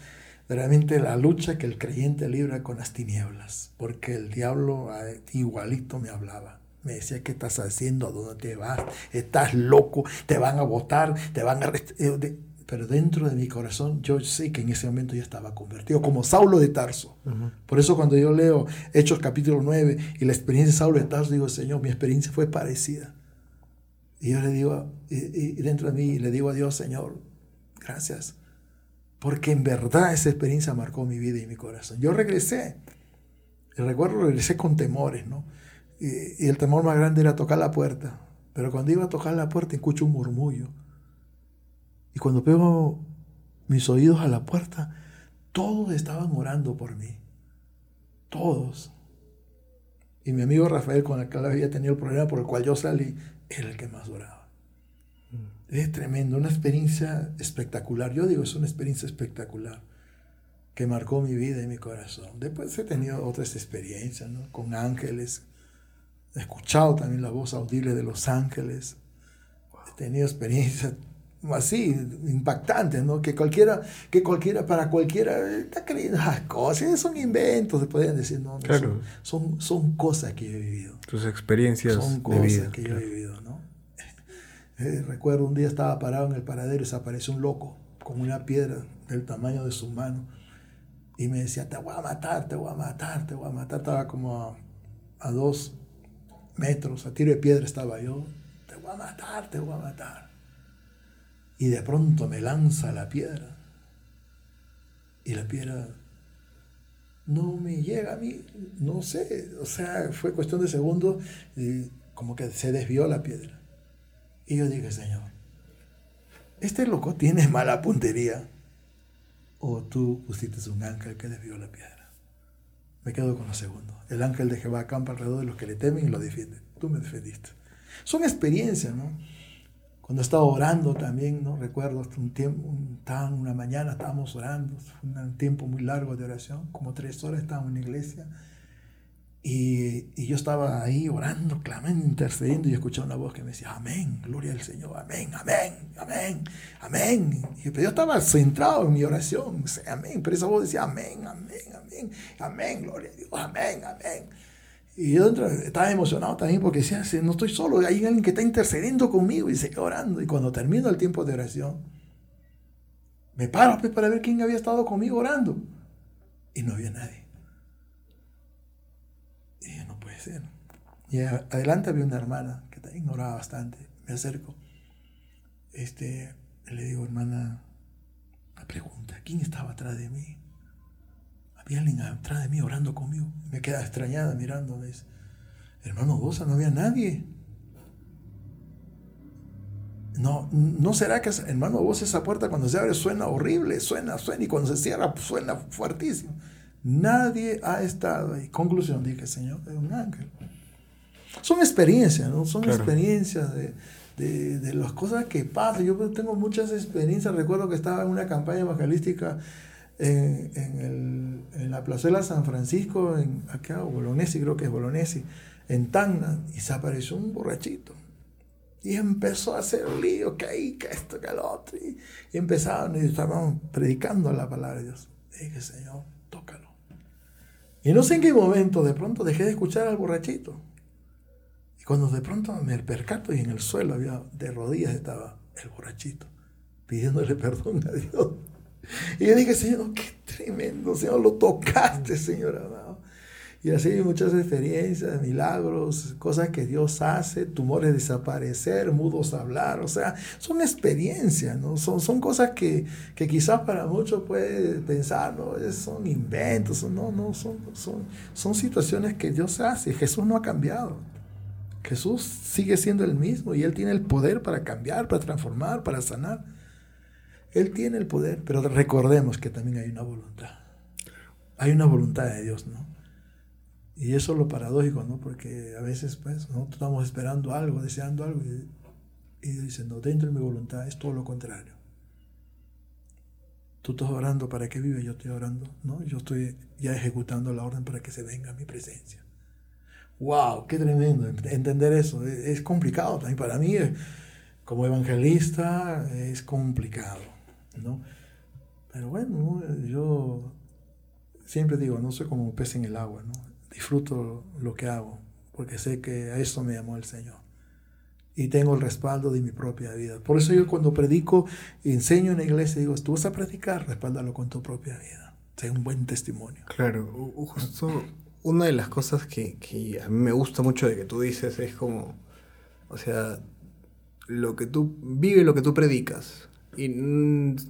realmente la lucha que el creyente libra con las tinieblas, porque el diablo ah, igualito me hablaba. Me decía, ¿qué estás haciendo? ¿A dónde te vas? Estás loco, te van a votar, te van a... Eh, pero dentro de mi corazón yo sé que en ese momento ya estaba convertido, como Saulo de Tarso. Por eso cuando yo leo Hechos capítulo 9 y la experiencia de Saulo de Tarso, digo, Señor, mi experiencia fue parecida. Y yo le digo, y dentro de mí le digo a Dios, Señor, gracias porque en verdad esa experiencia marcó mi vida y mi corazón. Yo regresé, y recuerdo regresé con temores, ¿no? Y, el temor más grande era tocar la puerta. Pero cuando iba a tocar la puerta escucho un murmullo. Y cuando pego mis oídos a la puerta, todos estaban orando por mí. Todos. Y mi amigo Rafael, con el que había tenido el problema por el cual yo salí, era el que más oraba. Es tremendo, una experiencia espectacular. Yo digo, es una experiencia espectacular que marcó mi vida y mi corazón. Después he tenido otras experiencias, ¿no? Con ángeles. He escuchado también la voz audible de los ángeles. He tenido experiencias así, impactantes, ¿no? Que cualquiera, que cualquiera, para cualquiera, está creyendo las cosas, son inventos, se podrían decir, no, son, son, cosas que yo he vivido. Tus experiencias son cosas que yo he vivido, ¿no? Eh, recuerdo un día estaba parado en el paradero y se un loco con una piedra del tamaño de su mano y me decía, te voy a matar, te voy a matar, te voy a matar. Estaba como a, dos metros, a tiro de piedra estaba yo, te voy a matar, te voy a matar. Y de pronto me lanza la piedra y la piedra no me llega a mí, no sé, o sea, fue cuestión de segundos y como que se desvió la piedra. Y yo dije, Señor, este loco tiene mala puntería. O tú pusiste un ángel que desvió la piedra. Me quedo con lo segundo. El ángel de Jehová acampa alrededor de los que le temen y lo defienden. Tú me defendiste. Son experiencias, ¿no? Cuando estaba orando también, ¿no? Recuerdo un tiempo, una mañana estábamos orando, fue un tiempo muy largo de oración, como tres horas estábamos en la iglesia y, yo estaba ahí orando, clamando, intercediendo y escuchaba una voz que me decía, amén, gloria al Señor, amén, amén, amén, amén. Y yo estaba centrado en mi oración, amén, pero esa voz decía, amén, amén, amén, amén, gloria a Dios, amén, amén. Y yo estaba emocionado también porque decía, no estoy solo, hay alguien que está intercediendo conmigo y se queda orando. Y cuando termino el tiempo de oración, me paro pues, para ver quién había estado conmigo orando. Y no había nadie. Y adelante había una hermana que te ignoraba bastante. Me acerco. Este, le digo, hermana, una pregunta, ¿quién estaba atrás de mí? Había alguien atrás de mí orando conmigo. Me queda extrañada mirándome. Hermano Bosa, no había nadie. No, ¿No será que, hermano Bosa, esa puerta cuando se abre suena horrible? Suena, suena, y cuando se cierra suena fuertísimo. Nadie ha estado ahí. Conclusión, dije, Señor, es un ángel. Son experiencias, ¿no? Son experiencias de, de, las cosas que pasan. Yo tengo muchas experiencias. Recuerdo que estaba en una campaña evangelística en, en, el, en la plazuela San Francisco, en acá, Bolognesi, creo que es Bolognesi, en Tacna, y se apareció un borrachito. Y empezó a hacer lío, que ahí, que esto, que el otro. Y, y empezaban y estaban predicando la palabra de Dios. Y dije, Señor. Y no sé en qué momento, de pronto dejé de escuchar al borrachito. Y cuando de pronto me percato y en el suelo había, de rodillas estaba el borrachito, pidiéndole perdón a Dios. Y yo dije, Señor, qué tremendo, Señor, lo tocaste, Señor. Y así muchas experiencias, milagros, cosas que Dios hace, tumores desaparecer, mudos hablar, o sea, son experiencias, ¿no? Son, son cosas que, que quizás para muchos puede pensar, ¿no? Son inventos, no, no, son, son, son situaciones que Dios hace. Jesús no ha cambiado. Jesús sigue siendo el mismo y Él tiene el poder para cambiar, para transformar, para sanar. Él tiene el poder, pero recordemos que también hay una voluntad. Hay una voluntad de Dios, ¿no? Y eso es lo paradójico, ¿no? Porque a veces, pues, nosotros estamos esperando algo, deseando algo, y, y dicen, no, dentro de mi voluntad es todo lo contrario. Tú estás orando para que vive, yo estoy orando, ¿no? Yo estoy ya ejecutando la orden para que se venga a mi presencia. ¡Wow! ¡Qué tremendo! Entender eso es complicado también para mí. Como evangelista es complicado, ¿no? Pero bueno, yo siempre digo, no soy como un pez en el agua, ¿no? Disfruto lo que hago, porque sé que a eso me llamó el Señor. Y tengo el respaldo de mi propia vida. Por eso yo cuando predico, enseño en la iglesia, digo, tú vas a predicar, respáldalo con tu propia vida. Sé un buen testimonio. Claro, justo una de las cosas que, que, a mí me gusta mucho de que tú dices es como, o sea, lo que tú vive, lo que tú predicas. Y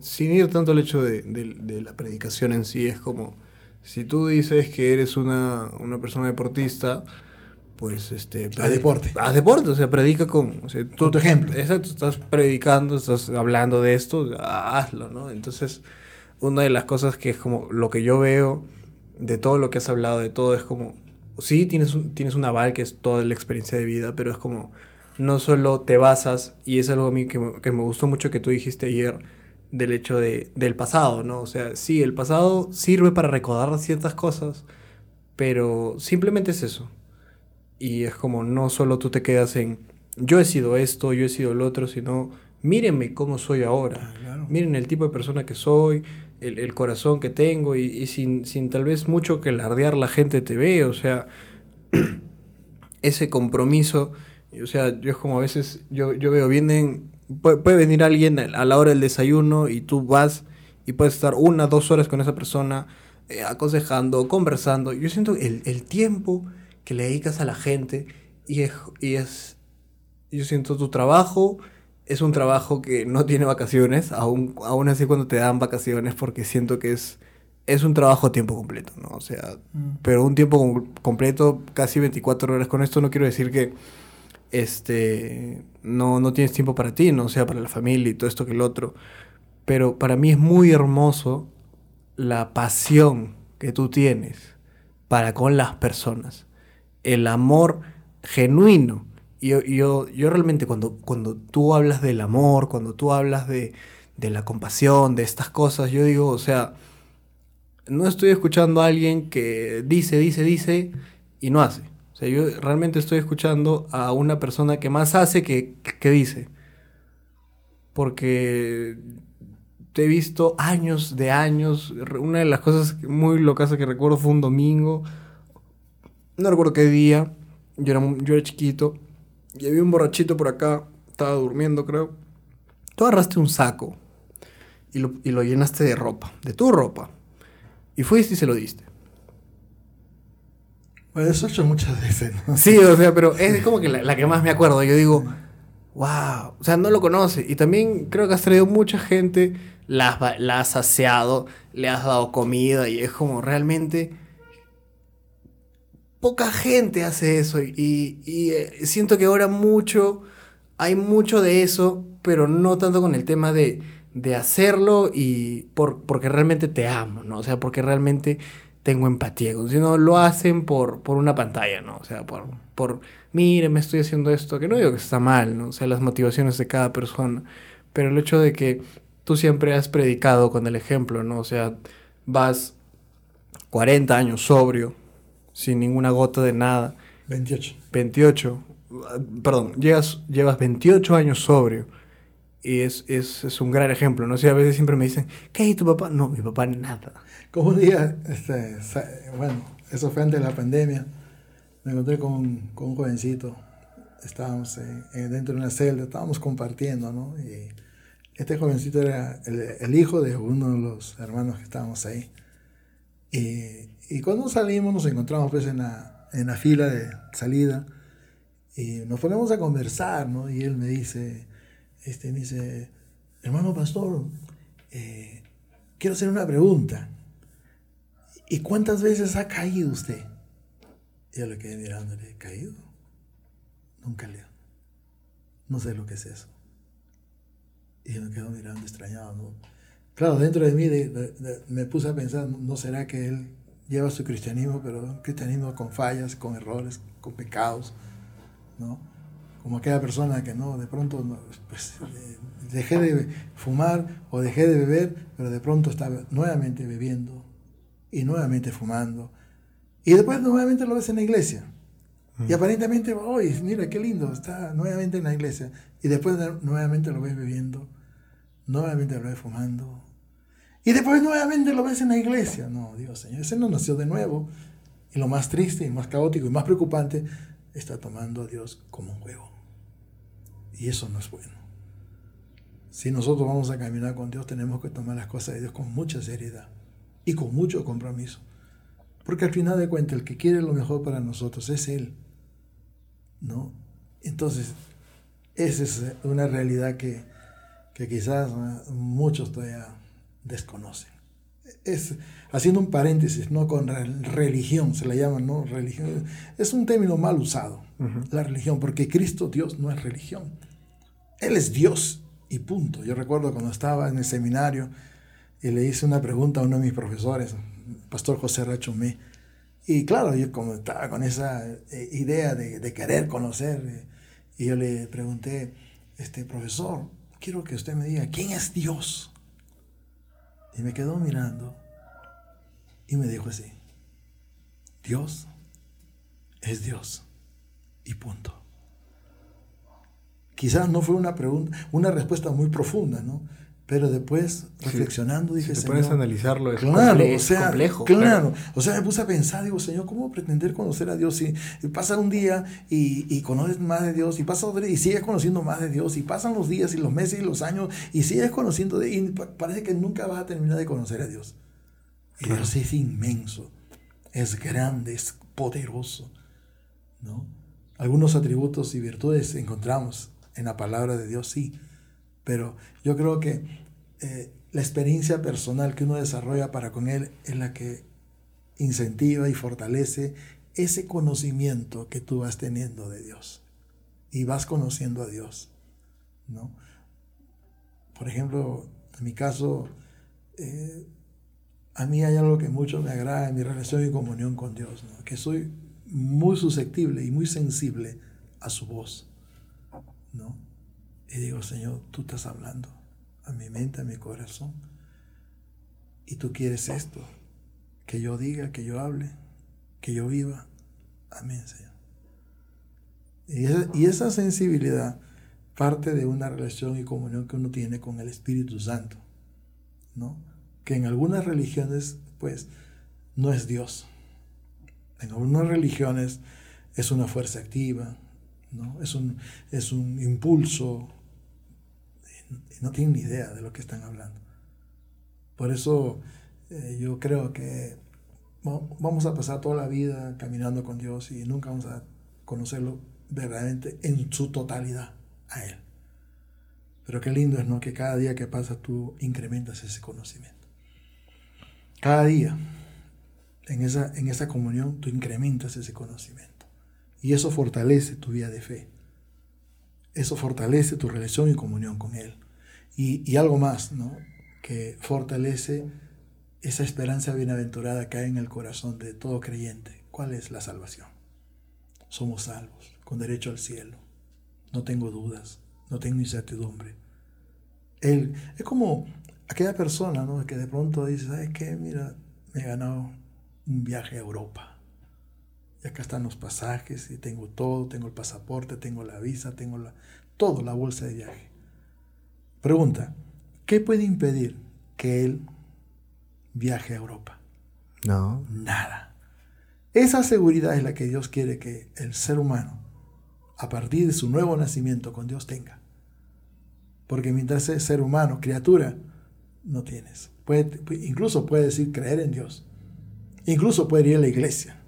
sin ir tanto al hecho de, de, la predicación en sí, es como, si tú dices que eres una, una persona deportista, pues este... Haz deporte. Haz deporte, o sea, predica con... O sea, tú, con tu ejemplo. Exacto, estás predicando, estás hablando de esto, hazlo, ¿no? Entonces, una de las cosas que es como lo que yo veo de todo lo que has hablado, de todo, es como, sí, tienes un, tienes un aval que es toda la experiencia de vida, pero es como, no solo te basas, y es algo a mí que que me gustó mucho que tú dijiste ayer, del hecho de, del pasado, ¿no? O sea, sí, el pasado sirve para recordar ciertas cosas, pero simplemente es eso. Y es como, no solo tú te quedas en, yo he sido esto, yo he sido el otro, sino, mírenme cómo soy ahora, claro. miren el tipo de persona que soy, el, el, corazón que tengo y, y, sin, sin tal vez mucho que lardear la gente te ve, o sea, ese compromiso, o sea, yo es como a veces, yo, yo veo, vienen, puede, puede, venir alguien a la hora del desayuno y tú vas y puedes estar una, dos horas con esa persona eh, aconsejando, conversando, yo siento el, el tiempo que le dedicas a la gente y es, y es yo siento tu trabajo, es un trabajo que no tiene vacaciones, aún, aún así cuando te dan vacaciones, porque siento que es, es un trabajo a tiempo completo, ¿no? O sea, mm. pero un tiempo com completo, casi 24 horas. Con esto no quiero decir que este, no, no tienes tiempo para ti, ¿no? Sea, para la familia y todo esto que el otro. Pero para mí es muy hermoso la pasión que tú tienes para con las personas. El amor genuino yo, yo, yo realmente cuando, cuando tú hablas del amor, cuando tú hablas de, de, la compasión, de estas cosas, yo digo, o sea, no estoy escuchando a alguien que dice, dice, dice y no hace. O sea, yo realmente estoy escuchando a una persona que más hace que, que dice. Porque te he visto años de años. Una de las cosas muy locas que recuerdo fue un domingo. No recuerdo qué día. Yo era, yo era chiquito y había un borrachito por acá, estaba durmiendo creo. Tú agarraste un saco y lo, y lo llenaste de ropa, de tu ropa. Y fuiste y se lo diste. Bueno, eso muchas veces. Sí, o sea, pero es como que la, que más me acuerdo. Yo digo, wow, o sea, no lo conoce. Y también creo que has traído mucha gente, la la has saciado, le has dado comida y es como realmente poca gente hace eso y, y eh, siento que ahora mucho, hay mucho de eso, pero no tanto con el tema de, de hacerlo y por, porque realmente te amo, ¿no? O sea, porque realmente tengo empatía, sino lo hacen por, por una pantalla, ¿no? O sea, por, por, mire, me estoy haciendo esto, que no digo que está mal, ¿no? O sea, las motivaciones de cada persona, pero el hecho de que tú siempre has predicado con el ejemplo, ¿no? O sea, vas 40 años sobrio, sin ninguna gota de nada. 28. 28, perdón, llegas, llevas 28 años sobrio. Y es, es, es un gran ejemplo, ¿no? sé, a veces siempre me dicen, ¿qué hay tu papá? No, mi papá nada. Como un día, este, bueno, eso fue antes de la pandemia, me encontré con, con un jovencito, estábamos dentro de una celda, estábamos compartiendo, ¿no? Y este jovencito era el, el, hijo de uno de los hermanos que estábamos ahí. Y, y cuando salimos nos encontramos pues en la, en la fila de salida y nos ponemos a conversar, ¿no? Y él me dice, este, me dice, hermano pastor, eh, quiero hacer una pregunta. ¿Y cuántas veces ha caído usted? yo le quedé mirándole, ¿caído? Nunca le. No sé lo que es eso. Y me quedo mirando extrañado. Claro, dentro de mí me puse a pensar, ¿no será que él lleva su cristianismo, pero cristianismo con fallas, con errores, con pecados, ¿no? Como aquella persona que no, de pronto, pues, eh, dejé de fumar o dejé de beber, pero de pronto estaba nuevamente bebiendo y nuevamente fumando. Y después nuevamente lo ves en la iglesia. Y aparentemente, oye, mira qué lindo, está nuevamente en la iglesia. Y después nuevamente lo ves bebiendo, nuevamente lo ves fumando. Y después nuevamente lo ves en la iglesia. No, Dios Señor, ese no nació de nuevo. Y lo más triste y más caótico y más preocupante, está tomando a Dios como un juego. Y eso no es bueno. Si nosotros vamos a caminar con Dios, tenemos que tomar las cosas de Dios con mucha seriedad y con mucho compromiso. Porque al final de cuentas, el que quiere lo mejor para nosotros es Él. ¿No? Entonces, esa es una realidad que, que quizás muchos todavía desconocen. Es, haciendo un paréntesis, ¿no? Con religión, se la llama, ¿no? Religión. Es un término mal usado, la religión, porque Cristo, Dios, no es religión. Él es Dios y punto. Yo recuerdo cuando estaba en el seminario y le hice una pregunta a uno de mis profesores, Pastor José Rachomé, y claro, yo como estaba con esa eh, idea de, querer conocer, eh, y yo le pregunté, este profesor, quiero que usted me diga, ¿quién es Dios? Y me quedó mirando y me dijo así, Dios es Dios y punto. Quizás no fue una pregunta, una respuesta muy profunda, ¿no? Pero después, reflexionando, dije, si te puedes analizarlo, es, claro, o sea, complejo. Claro, o sea, me puse a pensar, digo, Señor, ¿cómo pretender conocer a Dios si pasa un día y, y, conoces más de Dios, y pasa otro día y sigues conociendo más de Dios, y pasan los días y los meses y los años y sigues conociendo, de, y parece que nunca vas a terminar de conocer a Dios. Y Dios es inmenso, es grande, es poderoso, ¿no? Algunos atributos y virtudes encontramos en la palabra de Dios, sí pero yo creo que eh, la experiencia personal que uno desarrolla para con Él es la que incentiva y fortalece ese conocimiento que tú vas teniendo de Dios. Y vas conociendo a Dios. ¿no? Por ejemplo, en mi caso, eh, a mí hay algo que mucho me agrada en mi relación y comunión con Dios, que soy muy susceptible y muy sensible a su voz. ¿no? Y digo, Señor, tú estás hablando a mi mente, a mi corazón. Y tú quieres esto, que yo diga, que yo hable, que yo viva. Amén, Señor. Y esa, y esa sensibilidad parte de una relación y comunión que uno tiene con el Espíritu Santo, ¿no? Que en algunas religiones, pues, no es Dios. En algunas religiones es una fuerza activa, ¿no? Es un, es un impulso, no tienen ni idea de lo que están hablando. Por eso eh, yo creo que vamos a pasar toda la vida caminando con Dios y nunca vamos a conocerlo verdaderamente en su totalidad a Él. Pero qué lindo es, ¿no? Que cada día que pasa tú incrementas ese conocimiento. Cada día, en esa, en esa comunión, tú incrementas ese conocimiento. Y eso fortalece tu vida de fe. Eso fortalece tu relación y comunión con Él. Y, algo más, ¿no? Que fortalece esa esperanza bienaventurada que hay en el corazón de todo creyente. ¿Cuál es la salvación? Somos salvos, con derecho al cielo. No tengo dudas, no tengo incertidumbre. Él, es como aquella persona ¿no? que de pronto dice, ¿sabes qué? Mira, me he ganado un viaje a Europa. Y acá están los pasajes, y tengo todo, tengo el pasaporte, tengo la visa, tengo la, todo, la bolsa de viaje. Pregunta, ¿qué puede impedir que él viaje a Europa? No. Nada. Esa seguridad es la que Dios quiere que el ser humano, a partir de su nuevo nacimiento con Dios, tenga. Porque mientras es ser humano, criatura, no tienes. Puede, incluso puede decir creer en Dios. Incluso puede ir a la iglesia.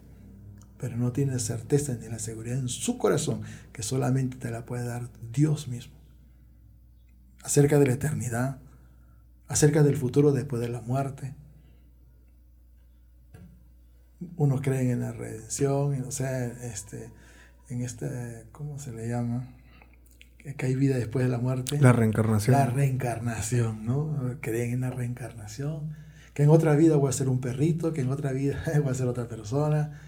Pero no tiene certeza ni la seguridad en su corazón que solamente te la puede dar Dios mismo. Acerca de la eternidad, acerca del futuro después de la muerte. Unos creen en la redención, o sea, este, en este, ¿cómo se le llama? que hay vida después de la muerte. La reencarnación. La reencarnación, ¿no? Creen en la reencarnación. Que en otra vida voy a ser un perrito, que en otra vida voy a ser otra persona.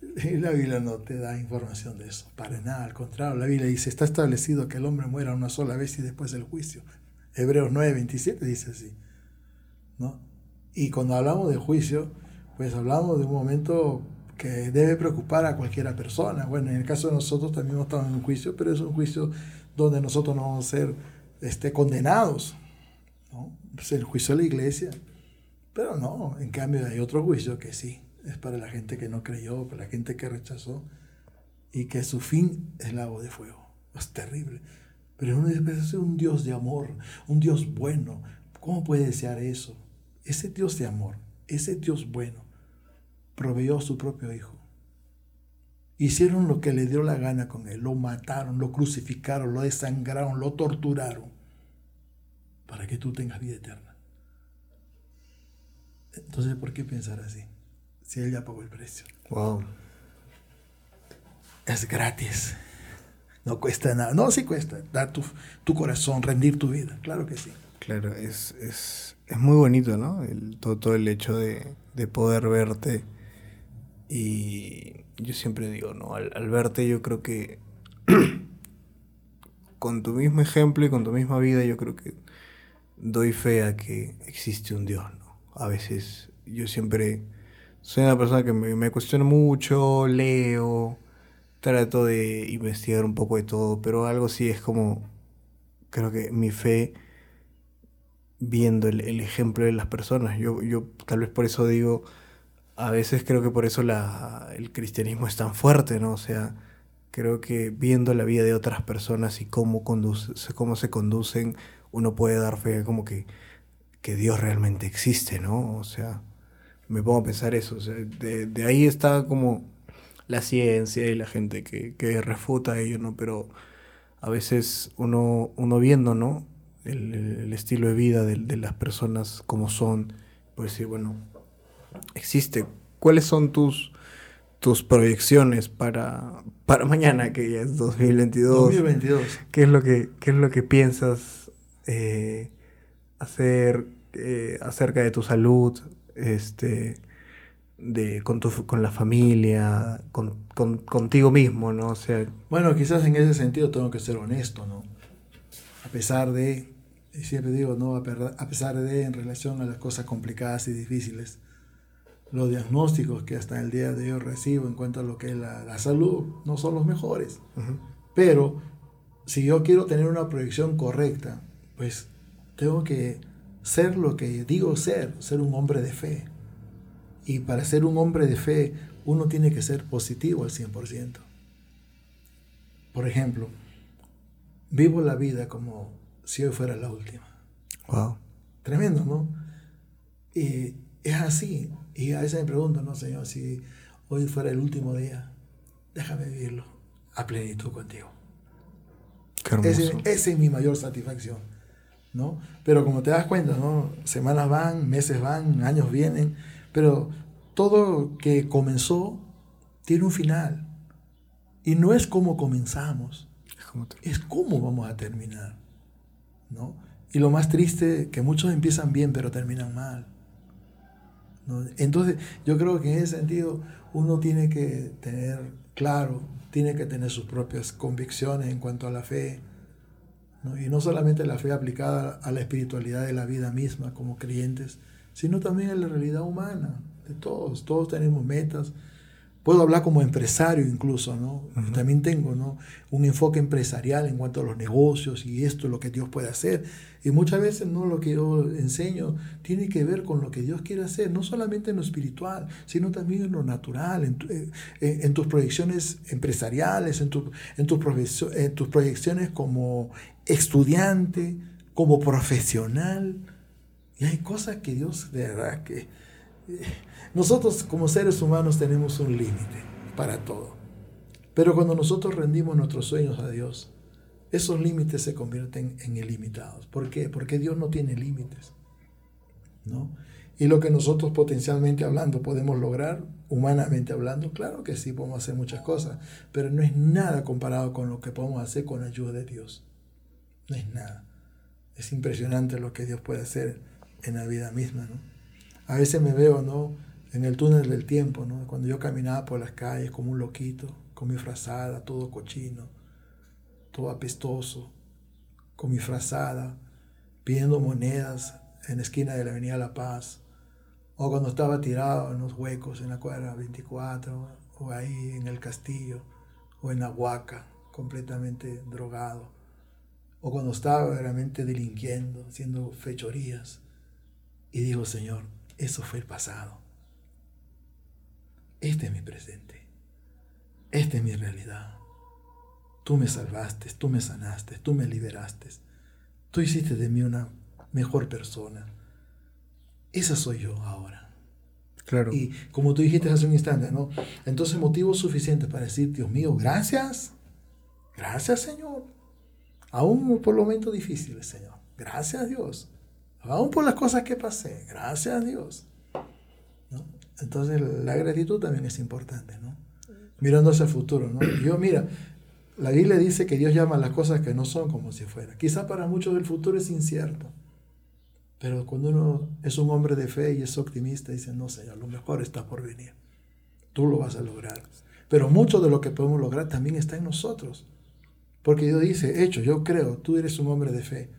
La Biblia no te da información de eso, para nada, al contrario, la Biblia dice, está establecido que el hombre muera una sola vez y después el juicio. Hebreos 9, 27 dice así. ¿no? Y cuando hablamos de juicio, pues hablamos de un momento que debe preocupar a cualquiera persona. Bueno, en el caso de nosotros también estamos en un juicio, pero es un juicio donde nosotros no vamos a ser este, condenados. ¿no? Es el juicio de la iglesia. Pero no, en cambio hay otro juicio que sí, es para la gente que no creyó, para la gente que rechazó y que su fin es lago de fuego. Es terrible. Pero uno dice, es un Dios de amor, un Dios bueno. ¿Cómo puede desear eso? Ese Dios de amor, ese Dios bueno, proveyó a su propio Hijo Hicieron lo que le dio la gana con él. Lo mataron, lo crucificaron, lo desangraron, lo torturaron. Para que tú tengas vida eterna. Entonces, ¿por qué pensar así? Si él ya pagó el precio. Wow. Es gratis. No cuesta nada. No, sí cuesta. Dar tu, tu corazón, rendir tu vida. Claro que sí. Claro, es, es, es muy bonito, ¿no? El, todo, todo el hecho de, de poder verte y yo siempre digo, ¿no? Al, verte yo creo que con tu mismo ejemplo y con tu misma vida yo creo que doy fe a que existe un Dios, ¿no? A veces yo siempre soy una persona que me, cuestiono mucho, leo, trato de investigar un poco de todo, pero algo sí es como, creo que mi fe viendo el, el ejemplo de las personas, yo, yo tal vez por eso digo, a veces creo que por eso la, el cristianismo es tan fuerte, ¿no? O sea, creo que viendo la vida de otras personas y cómo, conduce, cómo se conducen, uno puede dar fe como que, que Dios realmente existe, ¿no? O sea, me pongo a pensar eso. O sea, de, de, ahí está como la ciencia y la gente que, que refuta ello, ¿no? Pero a veces uno, uno viendo, ¿no? El, el estilo de vida de, de las personas como son, pues sí, bueno, existe. ¿Cuáles son tus, tus proyecciones para, para mañana, que ya es 2022? 2022. ¿Qué es lo que, qué es lo que piensas eh, hacer eh, acerca de tu salud, este, de, con, tu, con la familia, con, con, contigo mismo, ¿no? O sea, bueno, quizás en ese sentido tengo que ser honesto, ¿no? A pesar de, siempre digo, ¿no? A pesar de en relación a las cosas complicadas y difíciles, los diagnósticos que hasta el día de hoy recibo en cuanto a lo que es la, salud no son los mejores. Pero si yo quiero tener una proyección correcta, pues tengo que ser lo que digo ser, ser un hombre de fe. Y para ser un hombre de fe, uno tiene que ser positivo al 100%. Por ejemplo, vivo la vida como si hoy fuera la última. Wow. Tremendo, ¿no? Y es así. Y a veces me pregunto, no, Señor, si hoy fuera el último día, déjame vivirlo a plenitud contigo. Esa es mi mayor satisfacción. ¿No? Pero como te das cuenta, ¿no? semanas van, meses van, años vienen, pero todo que comenzó tiene un final. Y no es como comenzamos, es como vamos a terminar. ¿no? Y lo más triste, que muchos empiezan bien, pero terminan mal. Entonces, yo creo que en ese sentido uno tiene que tener claro, tiene que tener sus propias convicciones en cuanto a la fe, Y no solamente la fe aplicada a la espiritualidad de la vida misma como creyentes, sino también en la realidad humana de todos. Todos tenemos metas, Puedo hablar como empresario incluso, ¿no? También tengo, ¿no? Un enfoque empresarial en cuanto a los negocios y esto, lo que Dios puede hacer. Y muchas veces, ¿no? Lo que yo enseño tiene que ver con lo que Dios quiere hacer, no solamente en lo espiritual, sino también en lo natural, en, eh, tus proyecciones empresariales, en, tu, en, en tus proyecciones como estudiante, como profesional. Y hay cosas que Dios, de verdad, que... Eh, nosotros como seres humanos tenemos un límite para todo. Pero cuando nosotros rendimos nuestros sueños a Dios, esos límites se convierten en ilimitados. ¿Por qué? Porque Dios no tiene límites. ¿no? Y lo que nosotros potencialmente hablando podemos lograr, humanamente hablando, claro que sí, podemos hacer muchas cosas, pero no es nada comparado con lo que podemos hacer con la ayuda de Dios. No es nada. Es impresionante lo que Dios puede hacer en la vida misma. ¿no? A veces me veo, ¿no? En el túnel del tiempo, ¿no? cuando yo caminaba por las calles como un loquito, con mi frazada, todo cochino, todo apestoso, con mi frazada, pidiendo monedas en la esquina de la Avenida La Paz, o cuando estaba tirado en los huecos en la cuadra 24, o ahí en el castillo, o en la huaca, completamente drogado, o cuando estaba realmente delinquiendo, haciendo fechorías, y digo, Señor, eso fue el pasado este es mi presente. Esta es mi realidad. Tú me salvaste, tú me sanaste, tú me liberaste. Tú hiciste de mí una mejor persona. Esa soy yo ahora. Claro. Y como tú dijiste hace un instante, ¿no? Entonces motivo suficiente para decir, Dios mío, gracias. Gracias, Señor. Aún por los momentos difíciles, Señor. Gracias, Dios. Aún por las cosas que pasé. Gracias, Dios. Entonces la gratitud también es importante, ¿no? Mirando hacia el futuro, ¿no? Yo, mira, la Biblia dice que Dios llama las cosas que no son como si fuera. Quizá para muchos el futuro es incierto, pero cuando uno es un hombre de fe y es optimista, dice, no, Señor, lo mejor está por venir. Tú lo vas a lograr. Pero mucho de lo que podemos lograr también está en nosotros. Porque Dios dice, hecho, yo creo, tú eres un hombre de fe,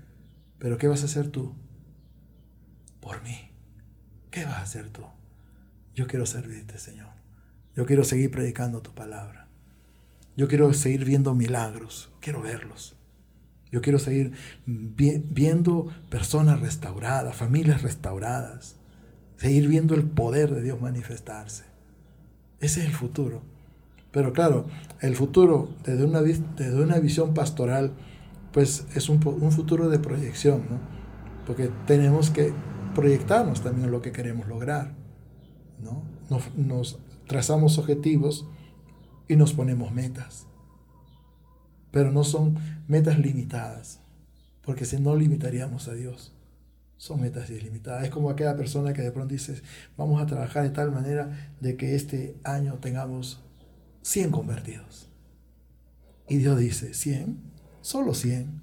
pero ¿qué vas a hacer tú? Por mí. ¿Qué vas a hacer tú? Yo quiero servirte, Señor. Yo quiero seguir predicando tu palabra. Yo quiero seguir viendo milagros. Quiero verlos. Yo quiero seguir viendo personas restauradas, familias restauradas. Seguir viendo el poder de Dios manifestarse. Ese es el futuro. Pero claro, el futuro desde una, desde una visión pastoral, pues es un, un futuro de proyección, ¿no? Porque tenemos que proyectarnos también en lo que queremos lograr. ¿No? Nos, trazamos objetivos y nos ponemos metas. Pero no son metas limitadas, porque si no limitaríamos a Dios. Son metas ilimitadas. Es como aquella persona que de pronto dice, vamos a trabajar de tal manera de que este año tengamos 100 convertidos. Y Dios dice, 100, solo 100,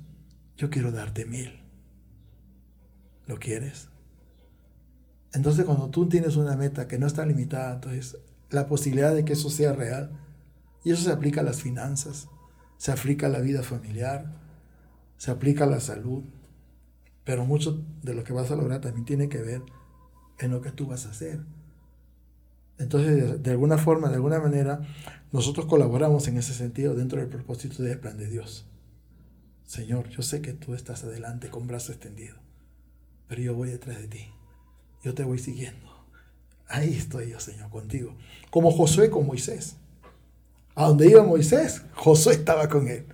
yo quiero darte mil. ¿Lo quieres? Entonces cuando tú tienes una meta que no está limitada, entonces la posibilidad de que eso sea real, y eso se aplica a las finanzas, se aplica a la vida familiar, se aplica a la salud, pero mucho de lo que vas a lograr también tiene que ver en lo que tú vas a hacer. Entonces, de, alguna forma, de alguna manera, nosotros colaboramos en ese sentido dentro del propósito del plan de Dios. Señor, yo sé que tú estás adelante con brazo extendido, pero yo voy detrás de ti yo te voy siguiendo. Ahí estoy yo, Señor, contigo. Como Josué con Moisés. A donde iba Moisés, Josué estaba con él.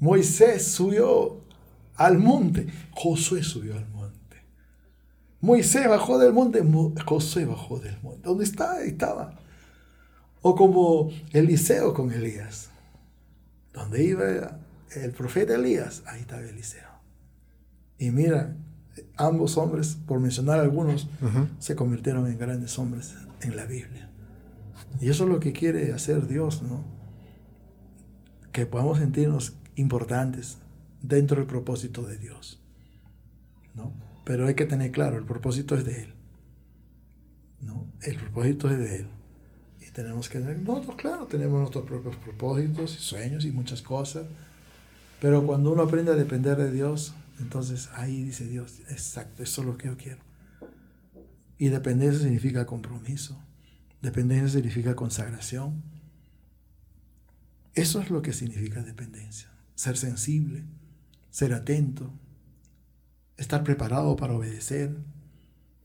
Moisés subió al monte, Josué subió al monte. Moisés bajó del monte, Josué bajó del monte. ¿Dónde estaba? Estaba. O como Eliseo con Elías. Donde iba el profeta Elías, ahí estaba Eliseo. Y mira, ambos hombres, por mencionar algunos, se convirtieron en grandes hombres en la Biblia. Y eso es lo que quiere hacer Dios, ¿no? Que podamos sentirnos importantes dentro del propósito de Dios, ¿no? Pero hay que tener claro, el propósito es de Él, ¿no? El propósito es de Él. Y tenemos que tener, nosotros, claro, tenemos nuestros propios propósitos y sueños y muchas cosas, Pero cuando uno aprende a depender de Dios, entonces ahí dice Dios, exacto, eso es lo que yo quiero. Y dependencia significa compromiso. Dependencia significa consagración. Eso es lo que significa dependencia. Ser sensible, ser atento, estar preparado para obedecer,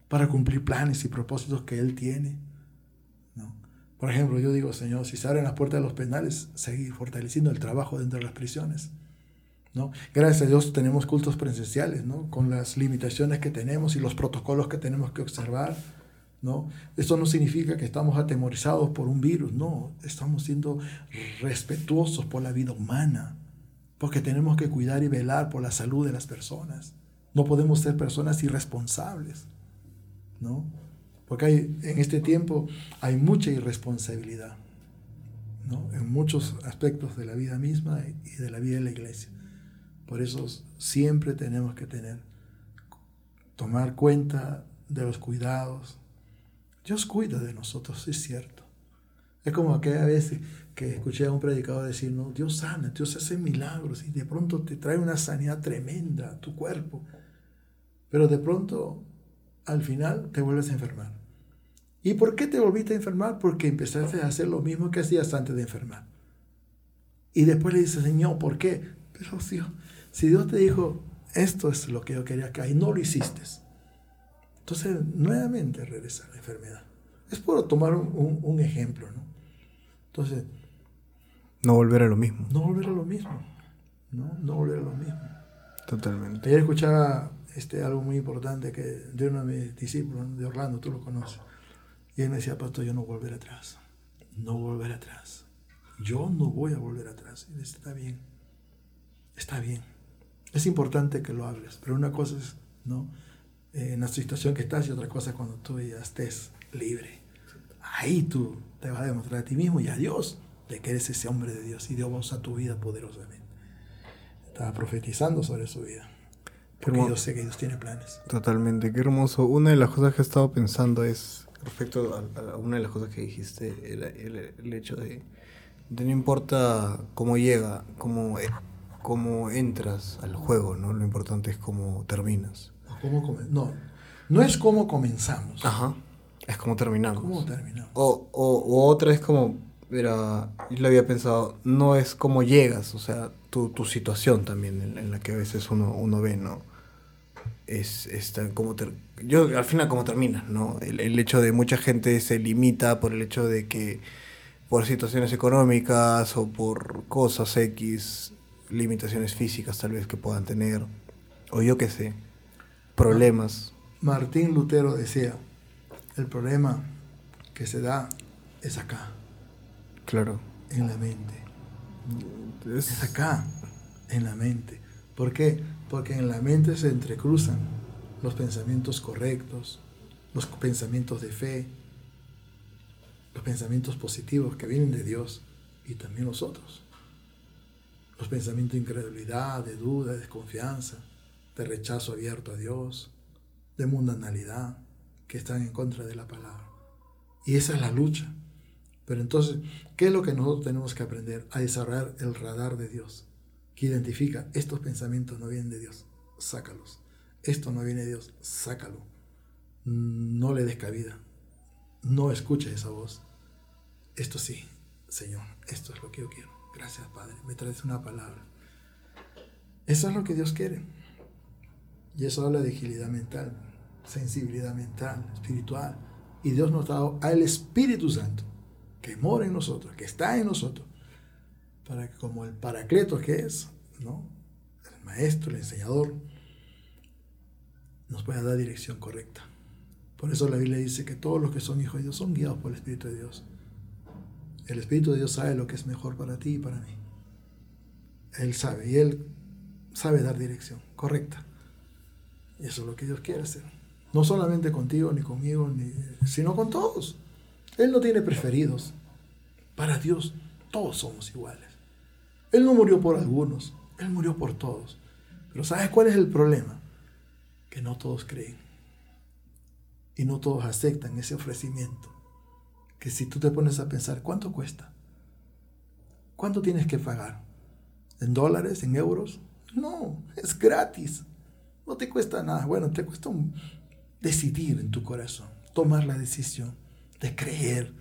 para cumplir planes y propósitos que Él tiene. Por ejemplo, yo digo, Señor, si se abren las puertas de los penales, seguir fortaleciendo el trabajo dentro de las prisiones. Gracias a Dios tenemos cultos presenciales, con las limitaciones que tenemos y los protocolos que tenemos que observar. ¿no? Esto no significa que estamos atemorizados por un virus, no, estamos siendo respetuosos por la vida humana, porque tenemos que cuidar y velar por la salud de las personas. No podemos ser personas irresponsables. Porque en este tiempo hay mucha irresponsabilidad. En muchos aspectos de la vida misma y de la vida de la iglesia. Por eso siempre tenemos que tener, tomar cuenta de los cuidados. Dios cuida de nosotros, es cierto. Es como aquella vez que escuché a un predicador decir, no, Dios sana, Dios hace milagros y de pronto te trae una sanidad tremenda a tu cuerpo. Pero de pronto, al final, te vuelves a enfermar. ¿Y por qué te volviste a enfermar? Porque empezaste a hacer lo mismo que hacías antes de enfermar. Y después le dices, Señor, ¿por qué? Pero Dios, si Dios te dijo, esto es lo que yo quería que y no lo hiciste, entonces nuevamente regresa la enfermedad. Es por tomar un, ejemplo, ¿no? Entonces... No volver a lo mismo. No volver a lo mismo, ¿no? No volver a lo mismo. Totalmente. Ayer escuchaba este, algo muy importante que de uno de mis discípulos, de Orlando, tú lo conoces. Y él me decía, pastor, yo no volver atrás. No volver atrás. Yo no voy a volver atrás. Y dice, está bien. Está bien. Es importante que lo hables, pero una cosa es, ¿no? Eh, en la situación que estás y otra cosa es cuando tú ya estés libre. Ahí tú te vas a demostrar a ti mismo y a Dios de que eres ese hombre de Dios y Dios va a usar tu vida poderosamente. Estaba profetizando sobre su vida. Porque yo sé que Dios tiene planes. Totalmente, qué hermoso. Una de las cosas que he estado pensando es, respecto a, una de las cosas que dijiste, el, el, hecho de, de, no importa cómo llega, cómo cómo entras al juego, ¿no? Lo importante es cómo terminas. ¿Cómo no, no es cómo comenzamos. Ajá. Es cómo terminamos. ¿Cómo terminamos? O, o, otra es como, mira, yo lo había pensado, no es cómo llegas, o sea, tu, tu situación también en, la que a veces uno, uno ve, ¿no? Es, como yo al final cómo terminas, ¿no? El, el hecho de mucha gente se limita por el hecho de que por situaciones económicas o por cosas X limitaciones físicas tal vez que puedan tener, o yo qué sé, problemas. Martín Lutero decía, el problema que se da es acá. Claro. En la mente. Es, acá, en la mente. ¿Por qué? Porque en la mente se entrecruzan los pensamientos correctos, los pensamientos de fe, los pensamientos positivos que vienen de Dios y también los otros los pensamientos de incredulidad, de duda, de desconfianza, de rechazo abierto a Dios, de mundanalidad, que están en contra de la palabra. Y esa es la lucha. Pero entonces, ¿qué es lo que nosotros tenemos que aprender? A desarrollar el radar de Dios, que identifica, estos pensamientos no vienen de Dios, sácalos. Esto no viene de Dios, sácalo. No le des cabida. No escuches esa voz. Esto sí, Señor, esto es lo que yo quiero. Gracias, Padre, me traes una palabra. Eso es lo que Dios quiere. Y eso habla de agilidad mental, sensibilidad mental, espiritual. Y Dios nos ha dado al Espíritu Santo, que mora en nosotros, que está en nosotros, para que como el paracleto que es, ¿no? el maestro, el enseñador, nos pueda dar dirección correcta. Por eso la Biblia dice que todos los que son hijos de Dios son guiados por el Espíritu de Dios. El Espíritu de Dios sabe lo que es mejor para ti y para mí. Él sabe y Él sabe dar dirección correcta. Y eso es lo que Dios quiere hacer. No solamente contigo, ni conmigo, ni, sino con todos. Él no tiene preferidos. Para Dios todos somos iguales. Él no murió por algunos, Él murió por todos. Pero ¿sabes cuál es el problema? Que no todos creen. Y no todos aceptan ese ofrecimiento que si tú te pones a pensar, ¿cuánto cuesta? ¿Cuánto tienes que pagar? ¿En dólares? ¿En euros? No, es gratis. No te cuesta nada. Bueno, te cuesta decidir en tu corazón, tomar la decisión de creer,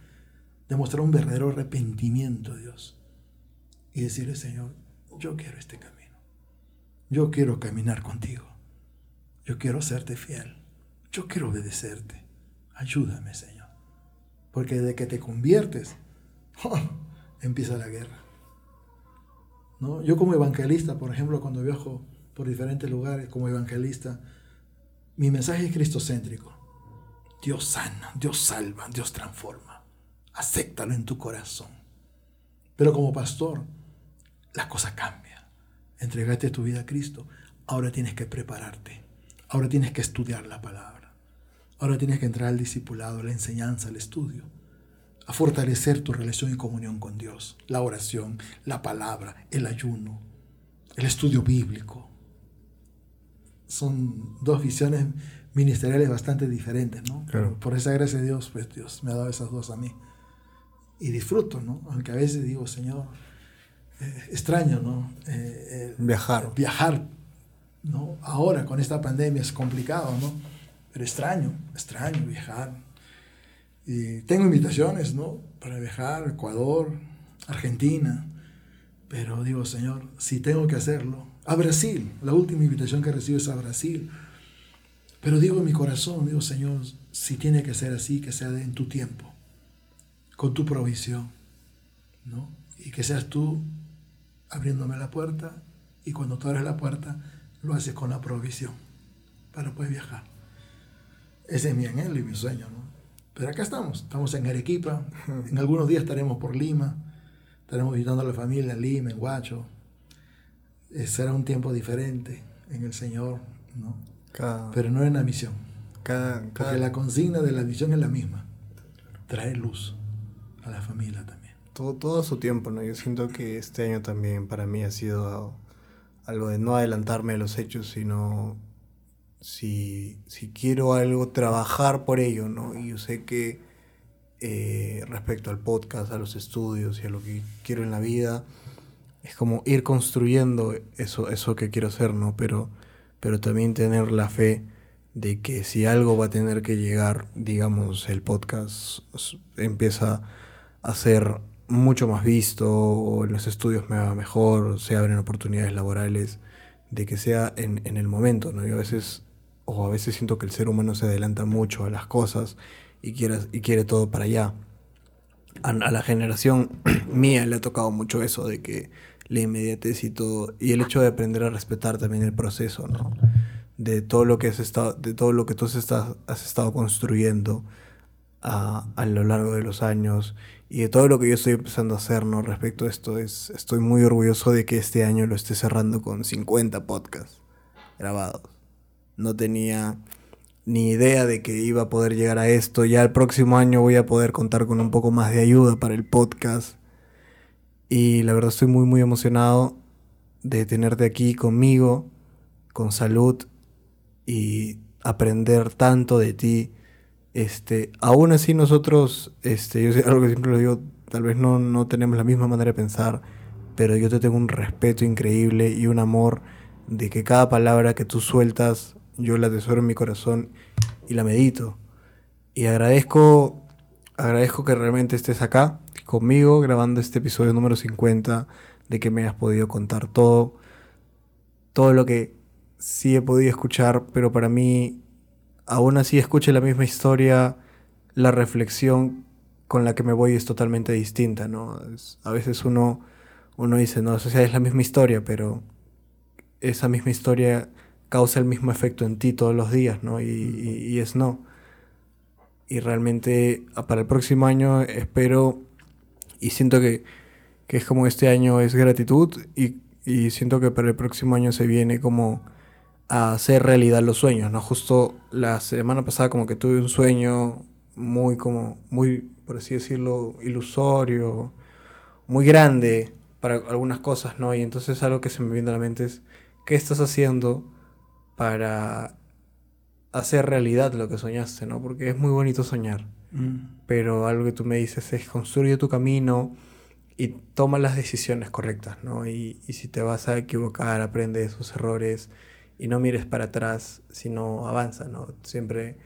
de mostrar un verdadero arrepentimiento, Dios. Y decirle, Señor, yo quiero este camino. Yo quiero caminar contigo. Yo quiero serte fiel. Yo quiero obedecerte. Ayúdame, Señor. Porque desde que te conviertes, ¡oh! empieza la guerra. ¿No? Yo como evangelista, por ejemplo, cuando viajo por diferentes lugares como evangelista, mi mensaje es cristocéntrico. Dios sana, Dios salva, Dios transforma. Acéptalo en tu corazón. Pero como pastor, la cosa cambia. Entregaste tu vida a Cristo. Ahora tienes que prepararte. Ahora tienes que estudiar la palabra. Ahora tienes que entrar al discipulado, a la enseñanza, al estudio a fortalecer tu relación y comunión con Dios. La oración, la palabra, el ayuno, el estudio bíblico. Son dos visiones ministeriales bastante diferentes, ¿no? Por esa gracia de Dios, pues Dios me ha dado esas dos a mí. Y disfruto, ¿no? Aunque a veces digo, Señor, eh, extraño, ¿no? Eh, eh, viajar. Viajar, ¿no? Ahora con esta pandemia es complicado, ¿no? Pero extraño, extraño viajar y tengo invitaciones, ¿no? Para viajar Ecuador, Argentina. Pero digo, Señor, si tengo que hacerlo, a Brasil. La última invitación que recibo es a Brasil. Pero digo en mi corazón, digo, Señor, si tiene que ser así, que sea en tu tiempo, con tu provisión, ¿no? Y que seas tú abriéndome la puerta y cuando tú abres la puerta, lo haces con la provisión para poder viajar. Ese es mi anhelo y mi sueño, ¿no? Pero acá estamos, estamos en Arequipa, en algunos días estaremos por Lima, estaremos visitando a la familia en Lima, en Huacho. Eh, será un tiempo diferente en el Señor, ¿no? Pero no en la misión. Porque la consigna de la misión es la misma, traer luz a la familia también. Todo, todo su tiempo, ¿no? Yo siento que este año también para mí ha sido algo de no adelantarme a los hechos, sino si, si quiero algo, trabajar por ello, ¿no? Y yo sé que eh, respecto al podcast, a los estudios y a lo que quiero en la vida, es como ir construyendo eso, eso que quiero hacer, ¿no? Pero, pero también tener la fe de que si algo va a tener que llegar, digamos, el podcast empieza a ser mucho más visto, o en los estudios me va mejor, se abren oportunidades laborales, de que sea en, en el momento, ¿no? Y a veces o a veces siento que el ser humano se adelanta mucho a las cosas y quiere, y quiere todo para allá. A, la generación mía le ha tocado mucho eso de que la inmediatez y todo, y el hecho de aprender a respetar también el proceso. De todo lo que has estado, de todo lo que tú has estado construyendo a, a, lo largo de los años y de todo lo que yo estoy empezando a hacer, ¿no? Respecto a esto, es, estoy muy orgulloso de que este año lo esté cerrando con 50 podcasts grabados no tenía ni idea de que iba a poder llegar a esto. Ya el próximo año voy a poder contar con un poco más de ayuda para el podcast. Y la verdad estoy muy muy emocionado de tenerte aquí conmigo, con salud y aprender tanto de ti. Este, aún así nosotros, este, yo sé algo que siempre lo digo, tal vez no, no tenemos la misma manera de pensar, pero yo te tengo un respeto increíble y un amor de que cada palabra que tú sueltas yo la atesoro en mi corazón y la medito. Y agradezco, agradezco que realmente estés acá conmigo grabando este episodio número 50, de que me hayas podido contar todo, todo lo que sí he podido escuchar, pero para mí aún así escuche la misma historia, la reflexión con la que me voy es totalmente distinta, ¿no? a veces uno, uno dice, no, o sea, es la misma historia, pero esa misma historia causa el mismo efecto en ti todos los días, ¿no? Y, es no. Y realmente ah, para el próximo año espero y siento que, es como este año es gratitud y, siento que para el próximo año se viene como a hacer realidad los sueños, ¿no? Justo la semana pasada como que tuve un sueño muy como, muy, por así decirlo, ilusorio, muy grande para algunas cosas, ¿no? Y entonces algo que se me viene a la mente es, ¿qué estás haciendo para hacer realidad lo que soñaste, ¿no? Porque es muy bonito soñar. Mm. Pero algo que tú me dices es construye tu camino y toma las decisiones correctas, ¿no? Y, y si te vas a equivocar, aprende de esos errores y no mires para atrás, sino avanza, ¿no? Siempre,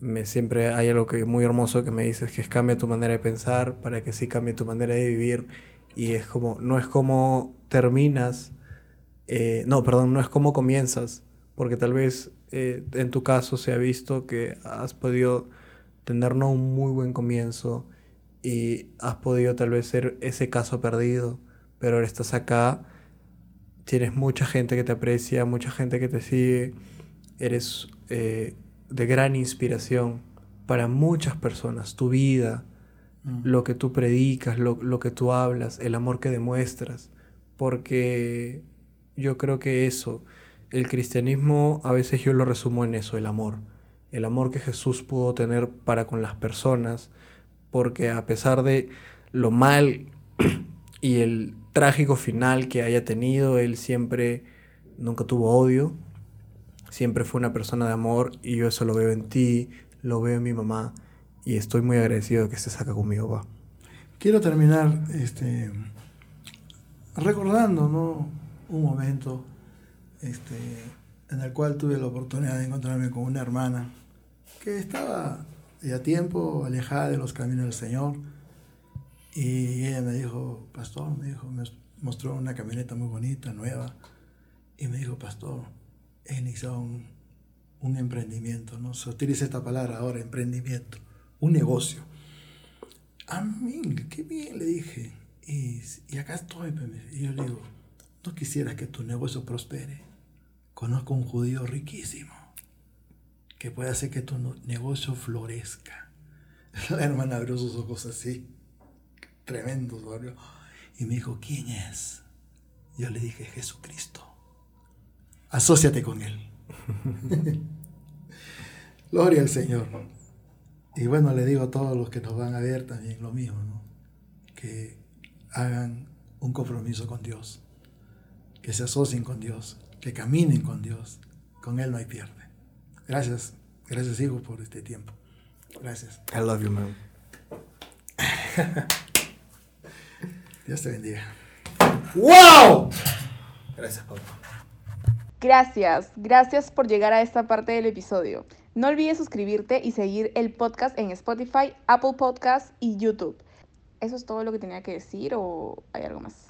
me, siempre hay algo que muy hermoso que me dices, que es cambia tu manera de pensar para que sí cambie tu manera de vivir. Y es como, no es como terminas, eh, no, perdón, no es como comienzas, porque tal vez eh, en tu caso se ha visto que has podido tener no un muy buen comienzo y has podido tal vez ser ese caso perdido, pero ahora estás acá tienes mucha gente que te aprecia, mucha gente que te sigue, eres eh, de gran inspiración para muchas personas, tu vida, mm. lo que tú predicas, lo, lo, que tú hablas, el amor que demuestras, porque yo creo que eso, el cristianismo a veces yo lo resumo en eso, el amor, el amor que Jesús pudo tener para con las personas, porque a pesar de lo mal y el trágico final que haya tenido. Él siempre nunca tuvo odio, siempre fue una persona de amor y yo eso lo veo en ti, lo veo en mi mamá y estoy muy agradecido de que estés acá conmigo, va. Quiero terminar este, recordando ¿no? un momento este, en el cual tuve la oportunidad de encontrarme con una hermana que estaba ya tiempo alejada de los caminos del Señor y ella me dijo, pastor, me dijo, me mostró una camioneta muy bonita, nueva, y me dijo, pastor, he iniciado un, un emprendimiento, ¿no? Se utiliza esta palabra ahora, emprendimiento, un negocio. Amén, qué bien, le dije. Y, y acá estoy, pues, y yo le digo, ¿no quisieras que tu negocio prospere? Conozco un judío riquísimo que puede hacer que tu negocio florezca. La hermana abrió sus ojos así tremendo, Y me dijo, ¿quién es? Yo le dije, Jesucristo. Asociate con Él. Gloria al Señor. Y bueno, le digo a todos los que nos van a ver también lo mismo, ¿no? Que hagan un compromiso con Dios, que se asocien con Dios, que caminen con Dios. Con Él no hay pierde. Gracias, gracias hijo por este tiempo. Gracias. I love you, man. Dios te bendiga. ¡Wow! Gracias, papá. Gracias, gracias por llegar a esta parte del episodio. No olvides suscribirte y seguir el podcast en Spotify, Apple Podcasts y YouTube. ¿Eso es todo lo que tenía que decir o hay algo más?